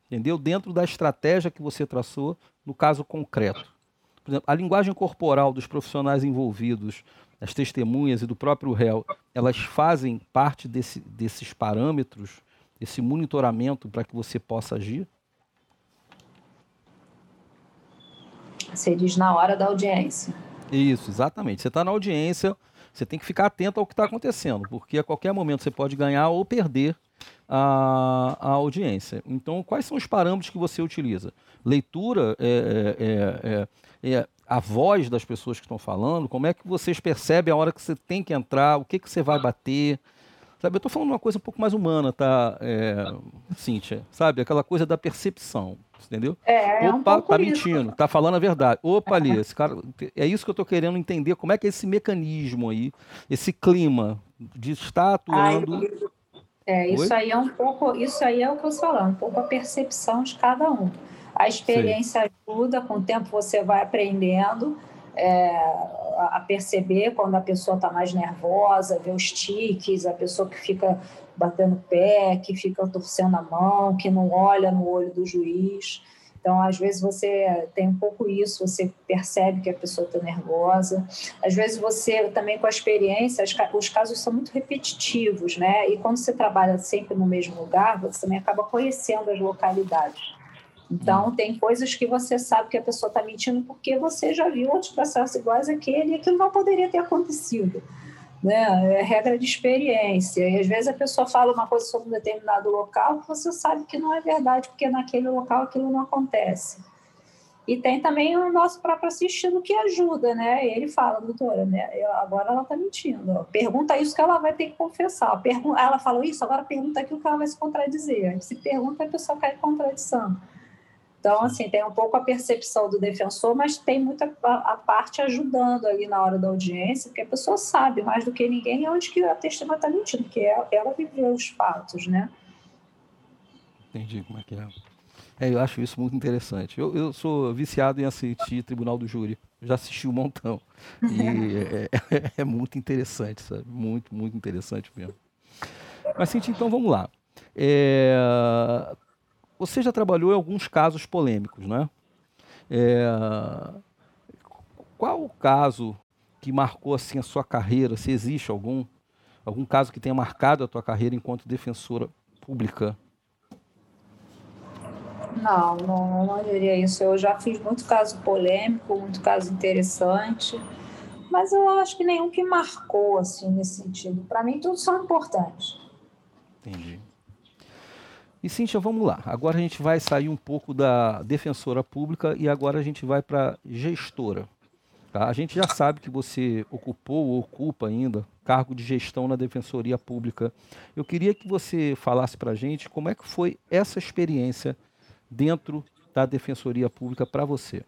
entendeu? Dentro da estratégia que você traçou, no caso concreto. Por exemplo, a linguagem corporal dos profissionais envolvidos, das testemunhas e do próprio réu, elas fazem parte desse, desses parâmetros, esse monitoramento para que você possa agir? Você diz na hora da audiência. Isso, exatamente. Você está na audiência, você tem que ficar atento ao que está acontecendo, porque a qualquer momento você pode ganhar ou perder a, a audiência. Então, quais são os parâmetros que você utiliza? Leitura, é, é, é, é, a voz das pessoas que estão falando? Como é que vocês percebem a hora que você tem que entrar? O que, que você vai bater? Sabe, eu estou falando uma coisa um pouco mais humana, tá, é, Cíntia? Sabe, aquela coisa da percepção, entendeu? É, é Opa, um tá mentindo, tá falando a verdade. Opa, ali, esse cara, é isso que eu estou querendo entender, como é que é esse mecanismo aí, esse clima de estar atuando... Ai, é, isso Oi? aí é um pouco, isso aí é o que eu estou falando, um pouco a percepção de cada um. A experiência Sim. ajuda, com o tempo você vai aprendendo é, a perceber quando a pessoa está mais nervosa, ver os tiques, a pessoa que fica batendo pé, que fica torcendo a mão, que não olha no olho do juiz. Então, às vezes você tem um pouco isso, você percebe que a pessoa está nervosa. Às vezes você também com a experiência, os casos são muito repetitivos, né? E quando você trabalha sempre no mesmo lugar, você também acaba conhecendo as localidades. Então, hum. tem coisas que você sabe que a pessoa está mentindo porque você já viu outros processos iguais àquele e aquilo não poderia ter acontecido. Né? É regra de experiência. E às vezes a pessoa fala uma coisa sobre um determinado local que você sabe que não é verdade, porque naquele local aquilo não acontece. E tem também o nosso próprio assistido que ajuda, né? Ele fala, doutora, né? agora ela está mentindo. Pergunta isso que ela vai ter que confessar. Ela falou isso, agora pergunta aquilo que ela vai se contradizer. Se pergunta, a pessoa cai em contradição. Então, assim, tem um pouco a percepção do defensor, mas tem muita a, parte ajudando ali na hora da audiência, porque a pessoa sabe mais do que ninguém onde que a testemunha está mentindo, porque ela, ela viveu os fatos, né? Entendi como é que é. É, eu acho isso muito interessante. Eu, eu sou viciado em assistir Tribunal do Júri. Já assisti um montão. E é, é, é, muito interessante, sabe? Muito, muito interessante mesmo. Mas, Cintia, então vamos lá. É, você já trabalhou em alguns casos polêmicos, né? É, qual o caso que marcou assim a sua carreira? Se existe algum algum caso que tenha marcado a tua carreira enquanto defensora pública? Não, não, não diria isso. Eu já fiz muito caso polêmico, muito caso interessante, mas eu acho que nenhum que marcou assim nesse sentido. Para mim, todos são importantes. Entendi. E Cíntia, vamos lá. Agora a gente vai sair um pouco da defensora pública e agora a gente vai para gestora. Tá? A gente já sabe que você ocupou ou ocupa ainda cargo de gestão na Defensoria Pública. Eu queria que você falasse para a gente como é que foi essa experiência dentro da Defensoria Pública para você.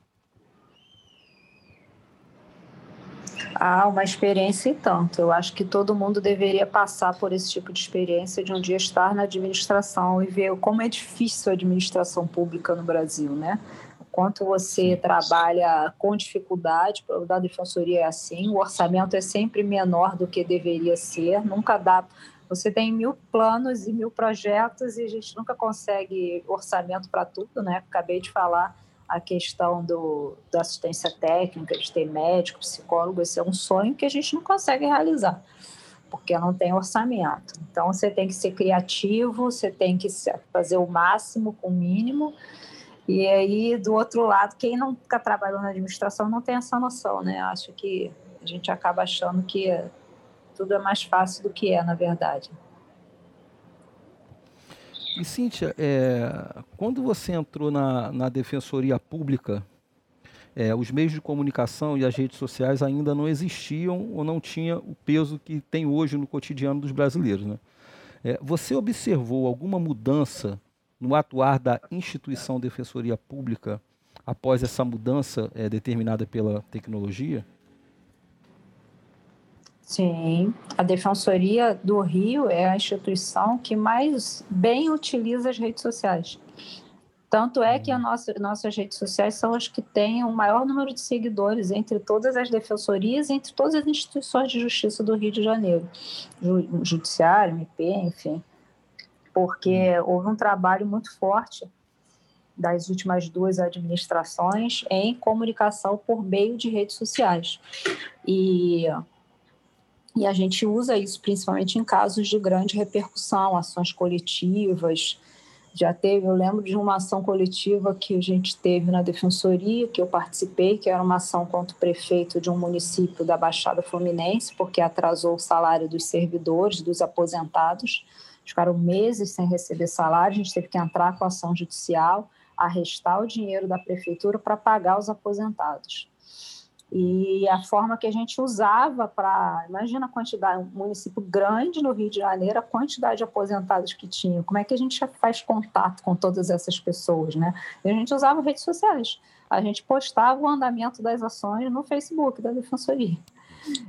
Ah, uma experiência e tanto. Eu acho que todo mundo deveria passar por esse tipo de experiência de um dia estar na administração e ver como é difícil a administração pública no Brasil, né? O quanto você trabalha com dificuldade, o da defensoria é assim, o orçamento é sempre menor do que deveria ser, nunca dá. Você tem mil planos e mil projetos e a gente nunca consegue orçamento para tudo, né? Acabei de falar a questão do, da assistência técnica, de ter médico, psicólogo, esse é um sonho que a gente não consegue realizar, porque não tem orçamento. Então, você tem que ser criativo, você tem que fazer o máximo com o mínimo. E aí, do outro lado, quem não está trabalhando na administração não tem essa noção, né? Acho que a gente acaba achando que tudo é mais fácil do que é, na verdade. E Cíntia, é, quando você entrou na, na Defensoria Pública, é, os meios de comunicação e as redes sociais ainda não existiam ou não tinham o peso que tem hoje no cotidiano dos brasileiros. Né? É, você observou alguma mudança no atuar da instituição Defensoria Pública após essa mudança é, determinada pela tecnologia? Sim, a Defensoria do Rio é a instituição que mais bem utiliza as redes sociais. Tanto é que a nossa, nossas redes sociais são as que têm o maior número de seguidores entre todas as defensorias, entre todas as instituições de justiça do Rio de Janeiro, Judiciário, MP, enfim, porque houve um trabalho muito forte das últimas duas administrações em comunicação por meio de redes sociais. E e a gente usa isso principalmente em casos de grande repercussão, ações coletivas. Já teve, eu lembro de uma ação coletiva que a gente teve na defensoria, que eu participei, que era uma ação contra o prefeito de um município da Baixada Fluminense, porque atrasou o salário dos servidores, dos aposentados. Ficaram meses sem receber salário, a gente teve que entrar com a ação judicial, arrestar o dinheiro da prefeitura para pagar os aposentados. E a forma que a gente usava para. Imagina a quantidade, um município grande no Rio de Janeiro, a quantidade de aposentados que tinha. Como é que a gente faz contato com todas essas pessoas, né? E a gente usava redes sociais. A gente postava o andamento das ações no Facebook da Defensoria.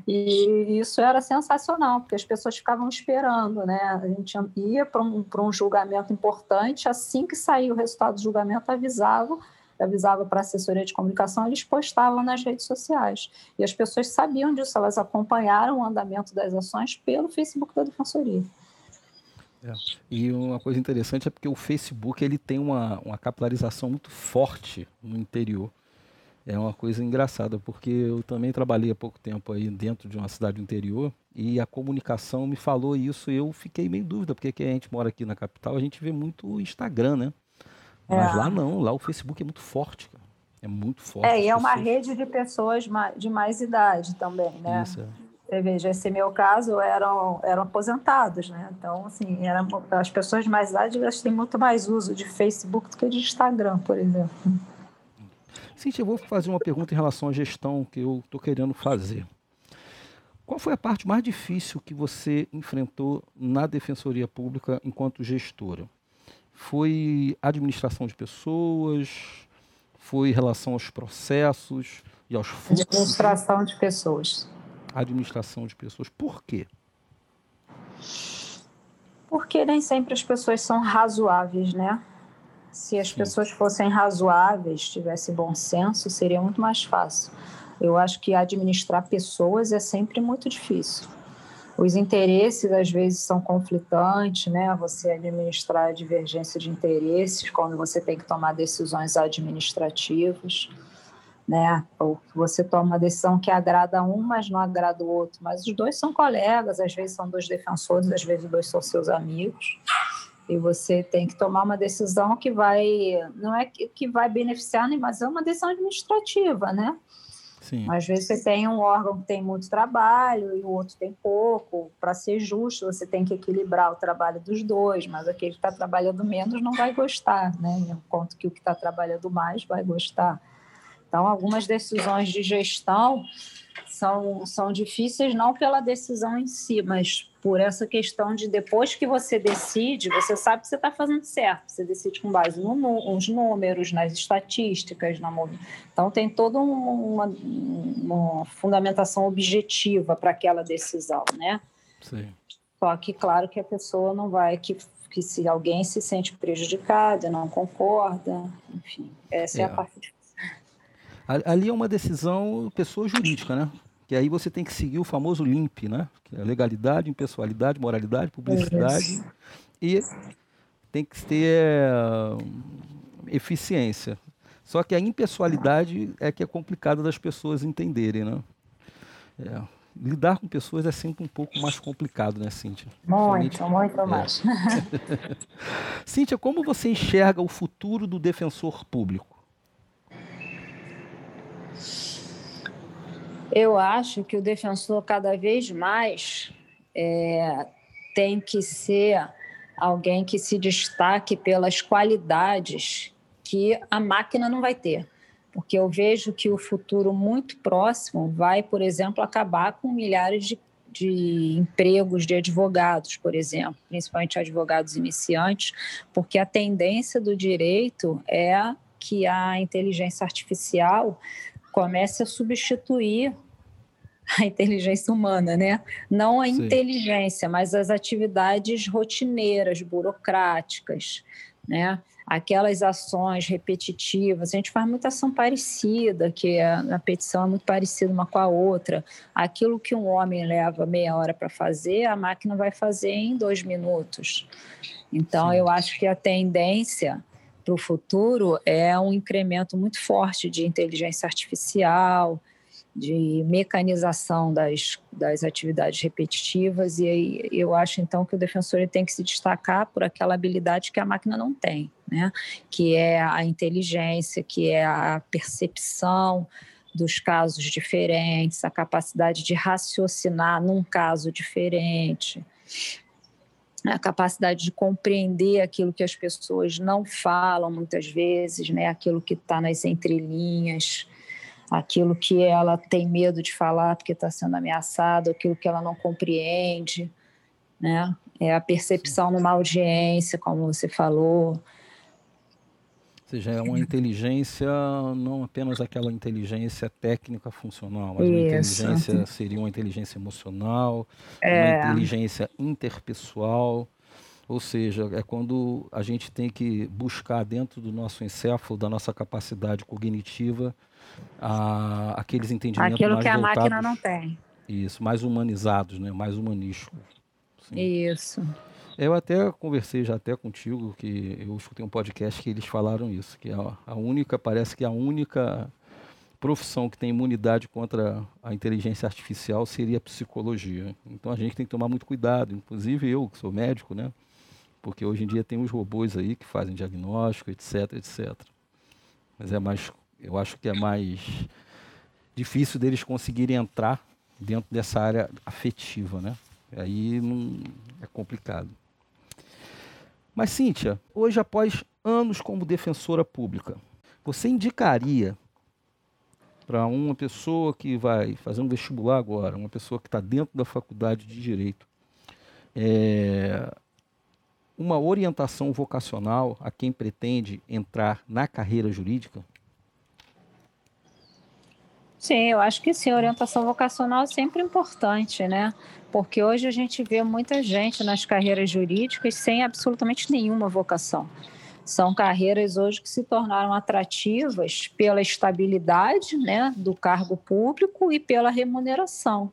E isso era sensacional, porque as pessoas ficavam esperando, né? A gente ia para um, um julgamento importante, assim que saía o resultado do julgamento, avisava avisava para a assessoria de comunicação, eles postavam nas redes sociais. E as pessoas sabiam disso, elas acompanharam o andamento das ações pelo Facebook da Defensoria. É. E uma coisa interessante é porque o Facebook ele tem uma, uma capilarização muito forte no interior. É uma coisa engraçada, porque eu também trabalhei há pouco tempo aí dentro de uma cidade do interior e a comunicação me falou isso e eu fiquei meio dúvida, porque a gente mora aqui na capital, a gente vê muito Instagram, né? Mas é. lá não, lá o Facebook é muito forte, cara. É muito forte. É, e é uma rede de pessoas de mais idade também, né? Isso, é. Você veja, esse meu caso eram, eram aposentados, né? Então, assim, eram, as pessoas de mais idade elas têm muito mais uso de Facebook do que de Instagram, por exemplo. Cintia, eu vou fazer uma pergunta em relação à gestão que eu estou querendo fazer. Qual foi a parte mais difícil que você enfrentou na Defensoria Pública enquanto gestora? Foi administração de pessoas? Foi relação aos processos e aos fluxos? Administração de pessoas. Administração de pessoas. Por quê? Porque nem sempre as pessoas são razoáveis, né? Se as Sim. pessoas fossem razoáveis, tivessem bom senso, seria muito mais fácil. Eu acho que administrar pessoas é sempre muito difícil. Os interesses às vezes são conflitantes, né? Você administrar a divergência de interesses quando você tem que tomar decisões administrativas, né? Ou você toma uma decisão que agrada um, mas não agrada o outro. Mas os dois são colegas, às vezes são dois defensores, às vezes os dois são seus amigos. E você tem que tomar uma decisão que vai, não é que vai beneficiar, mas é uma decisão administrativa, né? Sim. Às vezes você tem um órgão que tem muito trabalho e o outro tem pouco. Para ser justo, você tem que equilibrar o trabalho dos dois, mas aquele que está trabalhando menos não vai gostar, né? Enquanto que o que está trabalhando mais vai gostar. Então, algumas decisões de gestão são, são difíceis não pela decisão em si, mas por essa questão de depois que você decide, você sabe que você está fazendo certo. Você decide com base no, nos números, nas estatísticas, na então tem toda uma, uma fundamentação objetiva para aquela decisão, né? Sim. Só que claro que a pessoa não vai que que se alguém se sente prejudicado, não concorda, enfim, essa é, é a parte. Ali é uma decisão pessoa jurídica, né? que aí você tem que seguir o famoso LIMP, né? Que é legalidade, impessoalidade, moralidade, publicidade e tem que ter uh, eficiência. Só que a impessoalidade é que é complicada das pessoas entenderem, né? É. Lidar com pessoas é sempre um pouco mais complicado, né, Cíntia? Muito, muito é. mais. [laughs] Cíntia, como você enxerga o futuro do defensor público? Eu acho que o defensor cada vez mais é, tem que ser alguém que se destaque pelas qualidades que a máquina não vai ter. Porque eu vejo que o futuro muito próximo vai, por exemplo, acabar com milhares de, de empregos de advogados, por exemplo, principalmente advogados iniciantes, porque a tendência do direito é que a inteligência artificial comece a substituir a inteligência humana, né? Não a Sim. inteligência, mas as atividades rotineiras, burocráticas, né? Aquelas ações repetitivas, a gente faz muita ação parecida, que é, a petição é muito parecida uma com a outra. Aquilo que um homem leva meia hora para fazer, a máquina vai fazer em dois minutos. Então, Sim. eu acho que a tendência para o futuro é um incremento muito forte de inteligência artificial, de mecanização das, das atividades repetitivas, e aí eu acho então que o defensor tem que se destacar por aquela habilidade que a máquina não tem, né? que é a inteligência, que é a percepção dos casos diferentes, a capacidade de raciocinar num caso diferente, a capacidade de compreender aquilo que as pessoas não falam muitas vezes, né? aquilo que está nas entrelinhas aquilo que ela tem medo de falar porque está sendo ameaçada, aquilo que ela não compreende, né? É a percepção numa audiência, como você falou. Ou seja, é uma inteligência, não apenas aquela inteligência técnica funcional, mas Isso. uma inteligência seria uma inteligência emocional, é. uma inteligência interpessoal. Ou seja, é quando a gente tem que buscar dentro do nosso encéfalo, da nossa capacidade cognitiva, a, aqueles entendimentos Aquilo mais que a máquina não tem. Isso, mais humanizados, né? mais humanísticos. Isso. Eu até conversei já até contigo, que eu escutei um podcast que eles falaram isso, que a, a única, parece que a única profissão que tem imunidade contra a inteligência artificial seria a psicologia. Então a gente tem que tomar muito cuidado, inclusive eu, que sou médico, né? porque hoje em dia tem os robôs aí que fazem diagnóstico, etc, etc. Mas é mais, eu acho que é mais difícil deles conseguirem entrar dentro dessa área afetiva, né? Aí não é complicado. Mas Cíntia, hoje após anos como defensora pública, você indicaria para uma pessoa que vai fazer um vestibular agora, uma pessoa que está dentro da faculdade de direito, é, uma orientação vocacional a quem pretende entrar na carreira jurídica? Sim, eu acho que sim. Orientação vocacional é sempre importante, né? Porque hoje a gente vê muita gente nas carreiras jurídicas sem absolutamente nenhuma vocação. São carreiras hoje que se tornaram atrativas pela estabilidade né, do cargo público e pela remuneração.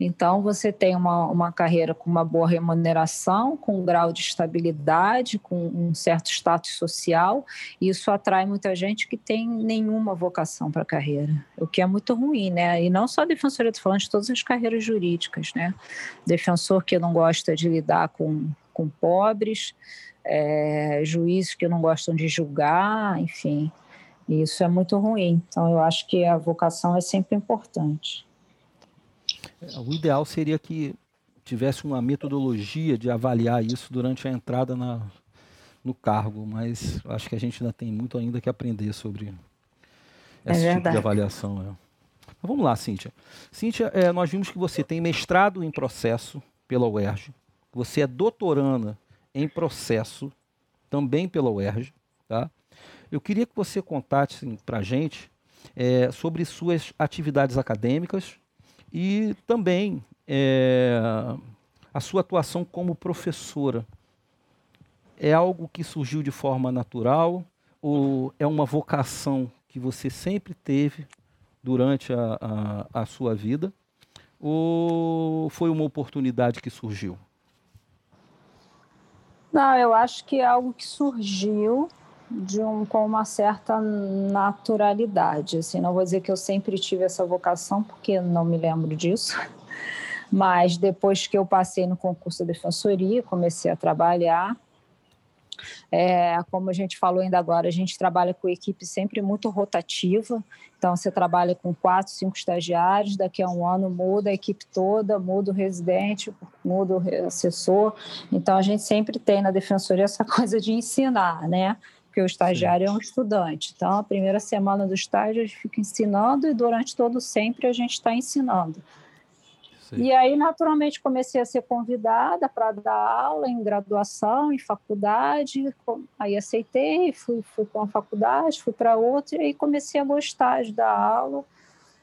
Então, você tem uma, uma carreira com uma boa remuneração, com um grau de estabilidade, com um certo status social, e isso atrai muita gente que tem nenhuma vocação para a carreira, o que é muito ruim, né? E não só a defensoria, estou falando de todas as carreiras jurídicas, né? Defensor que não gosta de lidar com, com pobres, é, juízes que não gostam de julgar, enfim, isso é muito ruim. Então, eu acho que a vocação é sempre importante. O ideal seria que tivesse uma metodologia de avaliar isso durante a entrada na, no cargo, mas acho que a gente ainda tem muito ainda que aprender sobre é esse é tipo de avaliação. É. vamos lá, Cíntia. Cíntia, é, nós vimos que você tem mestrado em processo pela UERJ, você é doutoranda em processo também pela UERJ. Tá? Eu queria que você contasse para a gente é, sobre suas atividades acadêmicas e também é, a sua atuação como professora. É algo que surgiu de forma natural ou é uma vocação que você sempre teve durante a, a, a sua vida? Ou foi uma oportunidade que surgiu? Não, eu acho que é algo que surgiu de um, com uma certa naturalidade. Assim, não vou dizer que eu sempre tive essa vocação, porque não me lembro disso. [laughs] Mas depois que eu passei no concurso de defensoria, comecei a trabalhar. É, como a gente falou ainda agora, a gente trabalha com equipe sempre muito rotativa. Então, você trabalha com quatro, cinco estagiários, daqui a um ano muda a equipe toda, muda o residente, muda o assessor. Então, a gente sempre tem na defensoria essa [laughs] coisa de ensinar, né? Porque o estagiário Sim. é um estudante. Então, a primeira semana do estágio a gente fica ensinando e durante todo sempre a gente está ensinando. Sim. E aí, naturalmente, comecei a ser convidada para dar aula em graduação, em faculdade. Aí aceitei, fui, fui para uma faculdade, fui para outra, e aí comecei a gostar de dar aula.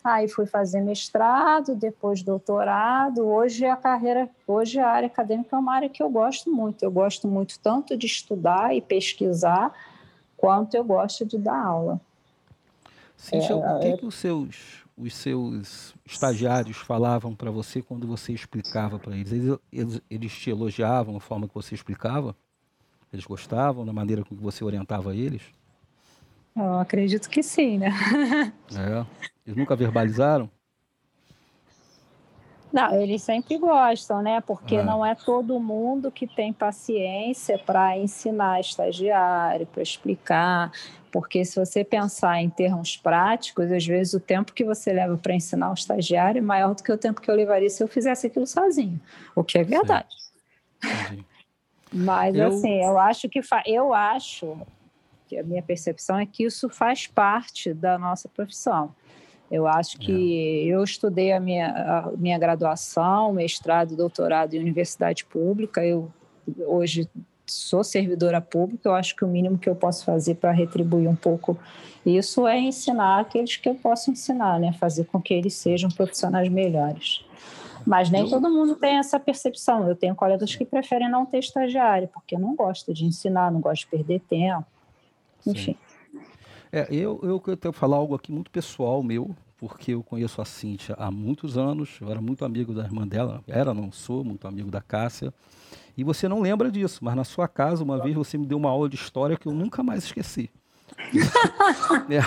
Aí fui fazer mestrado, depois doutorado. Hoje a carreira, hoje a área acadêmica é uma área que eu gosto muito. Eu gosto muito tanto de estudar e pesquisar, quanto eu gosto de dar aula. Cíntia, é, o que, é... que os seus os seus estagiários falavam para você quando você explicava para eles? eles? eles? Eles te elogiavam a forma que você explicava? Eles gostavam da maneira com que você orientava eles? Eu acredito que sim, né? [laughs] É. Eles nunca verbalizaram? Não, eles sempre gostam, né? Porque ah. não é todo mundo que tem paciência para ensinar estagiário, para explicar. Porque se você pensar em termos práticos, às vezes o tempo que você leva para ensinar um estagiário é maior do que o tempo que eu levaria se eu fizesse aquilo sozinho, o que é verdade. Mas eu... assim, eu acho que fa... eu acho que a minha percepção é que isso faz parte da nossa profissão. Eu acho que é. eu estudei a minha, a minha graduação, mestrado, doutorado em universidade pública. Eu hoje sou servidora pública. Eu acho que o mínimo que eu posso fazer para retribuir um pouco isso é ensinar aqueles que eu posso ensinar, né? Fazer com que eles sejam profissionais melhores. Mas nem eu... todo mundo tem essa percepção. Eu tenho colegas que preferem não ter estagiário, porque não gosta de ensinar, não gosta de perder tempo. Enfim. É, eu, eu quero falar algo aqui muito pessoal meu, porque eu conheço a Cíntia há muitos anos, eu era muito amigo da irmã dela, era, não sou, muito amigo da Cássia, e você não lembra disso, mas na sua casa, uma vez você me deu uma aula de história que eu nunca mais esqueci. [laughs] é.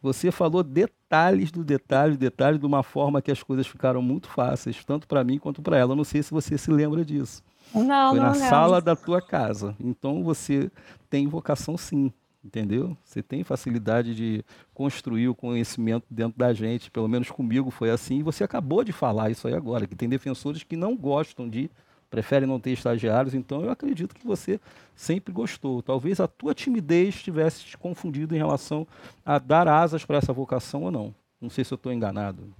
Você falou detalhes do detalhe, detalhe de uma forma que as coisas ficaram muito fáceis, tanto para mim quanto para ela. Eu não sei se você se lembra disso. Não, Foi não na sala da tua casa. Então você tem vocação sim, entendeu? Você tem facilidade de construir o conhecimento dentro da gente. Pelo menos comigo foi assim. E você acabou de falar isso aí agora, que tem defensores que não gostam de prefere não ter estagiários, então eu acredito que você sempre gostou. Talvez a tua timidez tivesse te confundido em relação a dar asas para essa vocação ou não. Não sei se eu estou enganado,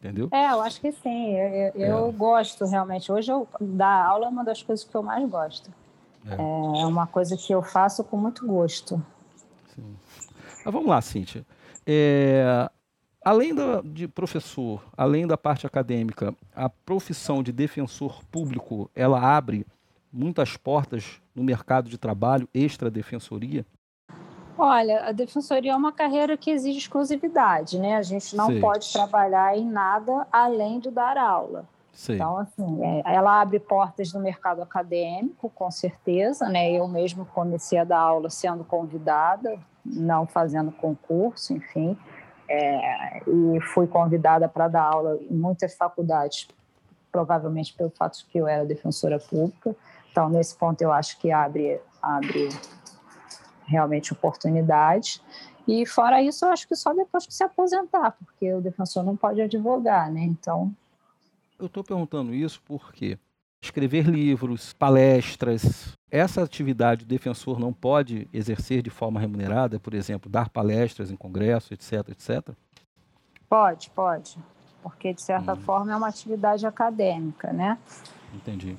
entendeu? É, eu acho que sim. Eu, eu é. gosto realmente. Hoje eu dar aula é uma das coisas que eu mais gosto. É. é uma coisa que eu faço com muito gosto. Sim. Mas vamos lá, Cíntia. É, Além da, de professor, além da parte acadêmica, a profissão de defensor público, ela abre muitas portas no mercado de trabalho extra-defensoria? Olha, a defensoria é uma carreira que exige exclusividade, né? A gente não Sei. pode trabalhar em nada além de dar aula. Sei. Então, assim, é, ela abre portas no mercado acadêmico, com certeza, né? Eu mesmo comecei a dar aula sendo convidada, não fazendo concurso, enfim. É, e fui convidada para dar aula em muitas faculdades, provavelmente pelo fato de que eu era defensora pública. Então, nesse ponto, eu acho que abre, abre realmente oportunidades. E, fora isso, eu acho que só depois que se aposentar, porque o defensor não pode advogar, né? Então. Eu estou perguntando isso porque escrever livros, palestras. Essa atividade o defensor não pode exercer de forma remunerada, por exemplo, dar palestras em congresso, etc, etc? Pode, pode. Porque, de certa hum. forma, é uma atividade acadêmica, né? Entendi.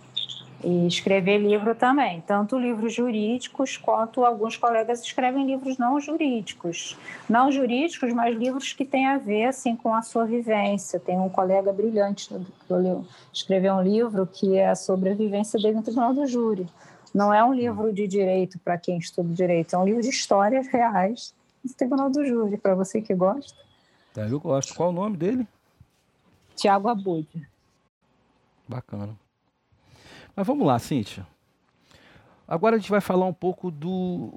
E escrever livro também, tanto livros jurídicos quanto alguns colegas escrevem livros não jurídicos. Não jurídicos, mas livros que têm a ver assim, com a sua vivência. Tem um colega brilhante que escreveu um livro que é sobre a vivência dele no Tribunal do Júri. Não é um livro de direito para quem estuda direito, é um livro de histórias reais do Tribunal do Júri, para você que gosta. Tá, eu gosto. Qual o nome dele? Tiago Abud. Bacana. Mas vamos lá, Cíntia. Agora a gente vai falar um pouco do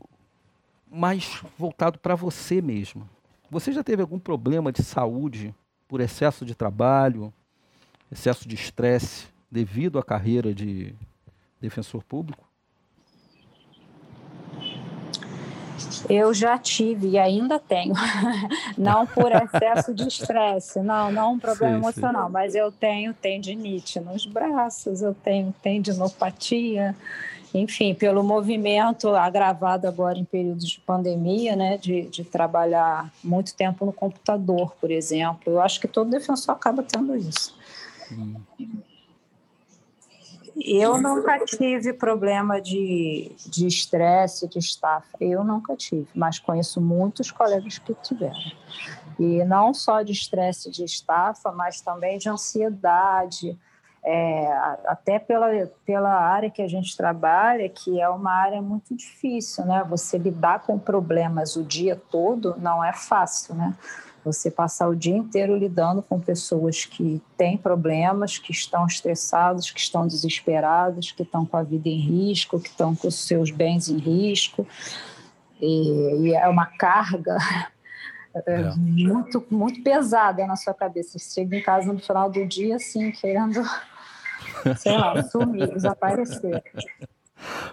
mais voltado para você mesmo. Você já teve algum problema de saúde por excesso de trabalho, excesso de estresse devido à carreira de defensor público? Eu já tive e ainda tenho. [laughs] não por excesso de estresse, não, não um problema sim, emocional, sim. mas eu tenho tendinite nos braços, eu tenho tendinopatia, enfim, pelo movimento agravado agora em períodos de pandemia, né, de, de trabalhar muito tempo no computador, por exemplo. Eu acho que todo defensor acaba tendo isso. Hum. Eu nunca tive problema de estresse, de, de estafa. Eu nunca tive, mas conheço muitos colegas que tiveram. E não só de estresse, de estafa, mas também de ansiedade, é, até pela, pela área que a gente trabalha, que é uma área muito difícil, né? Você lidar com problemas o dia todo não é fácil, né? Você passar o dia inteiro lidando com pessoas que têm problemas, que estão estressados, que estão desesperados, que estão com a vida em risco, que estão com os seus bens em risco. E, e é uma carga [laughs] é. é. muito, muito pesada na sua cabeça. Você chega em casa no final do dia, assim, querendo, [laughs] sei lá, sumir, desaparecer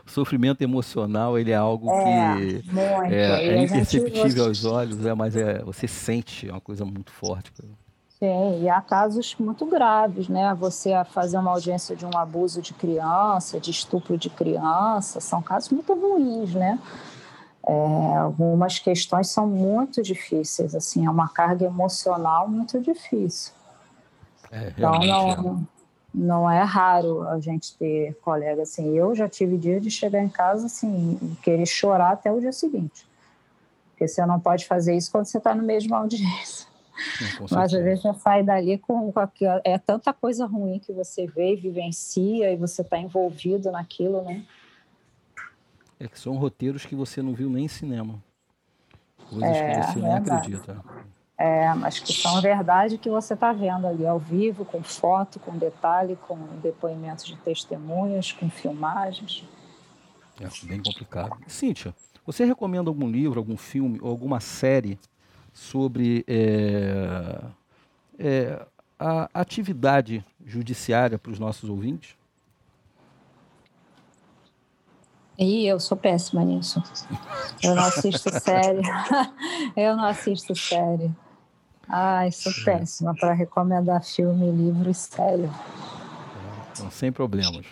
o sofrimento emocional ele é algo é, que muito. é, é imperceptível aos olhos, é, mas é, você sente é uma coisa muito forte. Sim, e há casos muito graves, né? Você fazer uma audiência de um abuso de criança, de estupro de criança, são casos muito ruins, né? É, algumas questões são muito difíceis, assim, é uma carga emocional muito difícil. É, então, não, é. Não é raro a gente ter colega assim. Eu já tive dia de chegar em casa assim e querer chorar até o dia seguinte. Porque você não pode fazer isso quando você está no mesmo audiência. [laughs] Mas às vezes você sai dali com, com aquilo, é tanta coisa ruim que você vê e vivencia e você está envolvido naquilo, né? É que são roteiros que você não viu nem em cinema. Coisas é, que você nem acredita. É, mas que são verdade que você está vendo ali ao vivo, com foto, com detalhe, com depoimentos de testemunhas, com filmagens. É bem complicado. Cíntia, você recomenda algum livro, algum filme ou alguma série sobre é, é, a atividade judiciária para os nossos ouvintes? E eu sou péssima nisso. Eu não assisto série. [laughs] [laughs] eu não assisto série. Ai, sou péssima para recomendar filme, livro e série. Então, sem problemas.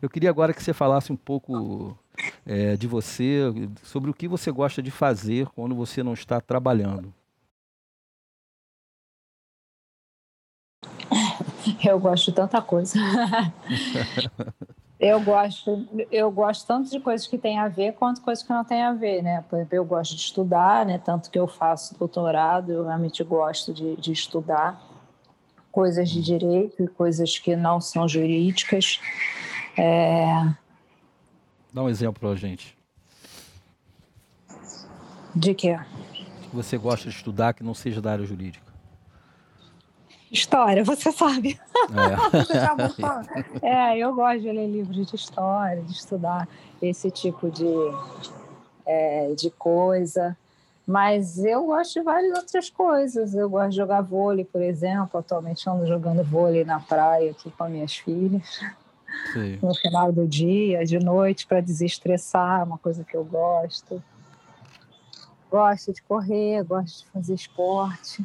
Eu queria agora que você falasse um pouco é, de você, sobre o que você gosta de fazer quando você não está trabalhando. Eu gosto de tanta coisa. [laughs] Eu gosto, eu gosto tanto de coisas que têm a ver quanto coisas que não têm a ver, né? Por exemplo, eu gosto de estudar, né? Tanto que eu faço doutorado, eu realmente gosto de, de estudar coisas de direito e coisas que não são jurídicas. É... Dá um exemplo para a gente. De quê? Que você gosta de estudar que não seja da área jurídica. História, você sabe. É. [laughs] é, eu gosto de ler livros de história, de estudar esse tipo de, é, de coisa. Mas eu gosto de várias outras coisas. Eu gosto de jogar vôlei, por exemplo. Atualmente ando jogando vôlei na praia aqui com minhas filhas. Sim. No final do dia, de noite, para desestressar, uma coisa que eu gosto. Gosto de correr, gosto de fazer esporte.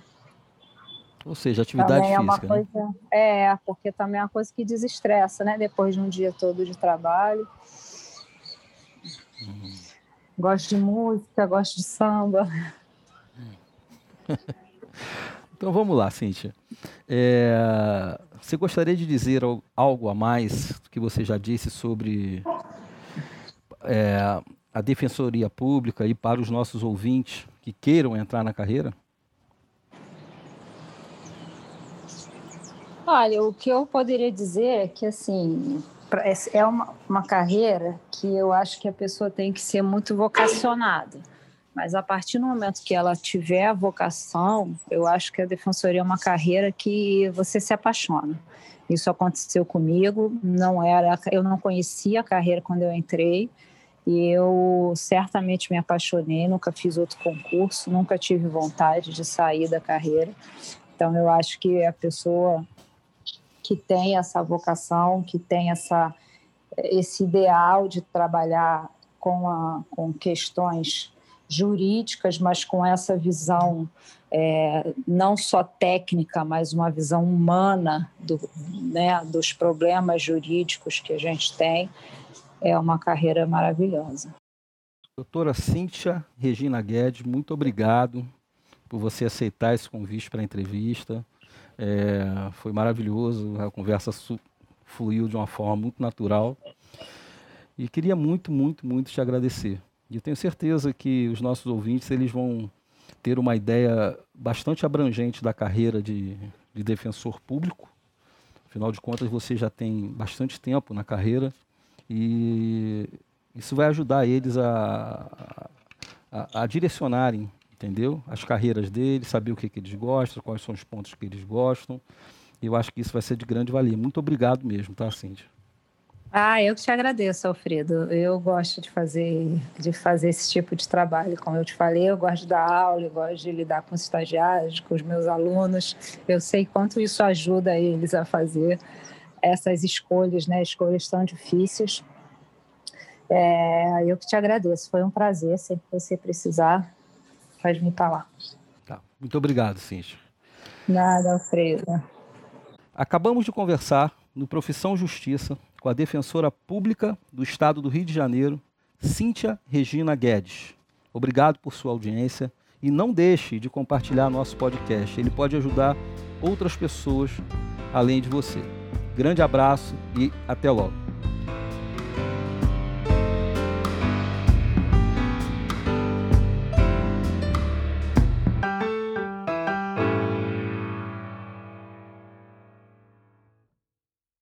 Ou seja, atividade também física. É, uma coisa, né? é, porque também é uma coisa que desestressa, né? Depois de um dia todo de trabalho. Uhum. Gosto de música, gosto de samba. [laughs] então vamos lá, Cíntia. É, você gostaria de dizer algo a mais que você já disse sobre é, a defensoria pública e para os nossos ouvintes que queiram entrar na carreira? Olha, o que eu poderia dizer é que, assim, é uma, uma carreira que eu acho que a pessoa tem que ser muito vocacionada. Mas a partir do momento que ela tiver a vocação, eu acho que a defensoria é uma carreira que você se apaixona. Isso aconteceu comigo, não era, eu não conhecia a carreira quando eu entrei e eu certamente me apaixonei, nunca fiz outro concurso, nunca tive vontade de sair da carreira. Então eu acho que a pessoa que tem essa vocação, que tem essa, esse ideal de trabalhar com, a, com questões jurídicas, mas com essa visão é, não só técnica, mas uma visão humana do, né, dos problemas jurídicos que a gente tem, é uma carreira maravilhosa. Doutora Cíntia Regina Guedes, muito obrigado por você aceitar esse convite para a entrevista. É, foi maravilhoso, a conversa fluiu de uma forma muito natural. E queria muito, muito, muito te agradecer. E tenho certeza que os nossos ouvintes eles vão ter uma ideia bastante abrangente da carreira de, de defensor público. Afinal de contas, você já tem bastante tempo na carreira e isso vai ajudar eles a, a, a direcionarem entendeu? As carreiras deles, saber o que, que eles gostam, quais são os pontos que eles gostam. E eu acho que isso vai ser de grande valia. Muito obrigado mesmo, tá, Cíntia? Ah, eu que te agradeço, Alfredo. Eu gosto de fazer, de fazer esse tipo de trabalho. Como eu te falei, eu gosto dar aula, eu gosto de lidar com os estagiários, com os meus alunos. Eu sei quanto isso ajuda eles a fazer essas escolhas, né? Escolhas tão difíceis. É, eu que te agradeço. Foi um prazer. Sempre que você precisar, pode me falar. Tá. Muito obrigado, Cíntia. Nada, Alfredo. Acabamos de conversar no Profissão Justiça com a defensora pública do Estado do Rio de Janeiro, Cíntia Regina Guedes. Obrigado por sua audiência e não deixe de compartilhar nosso podcast. Ele pode ajudar outras pessoas além de você. Grande abraço e até logo.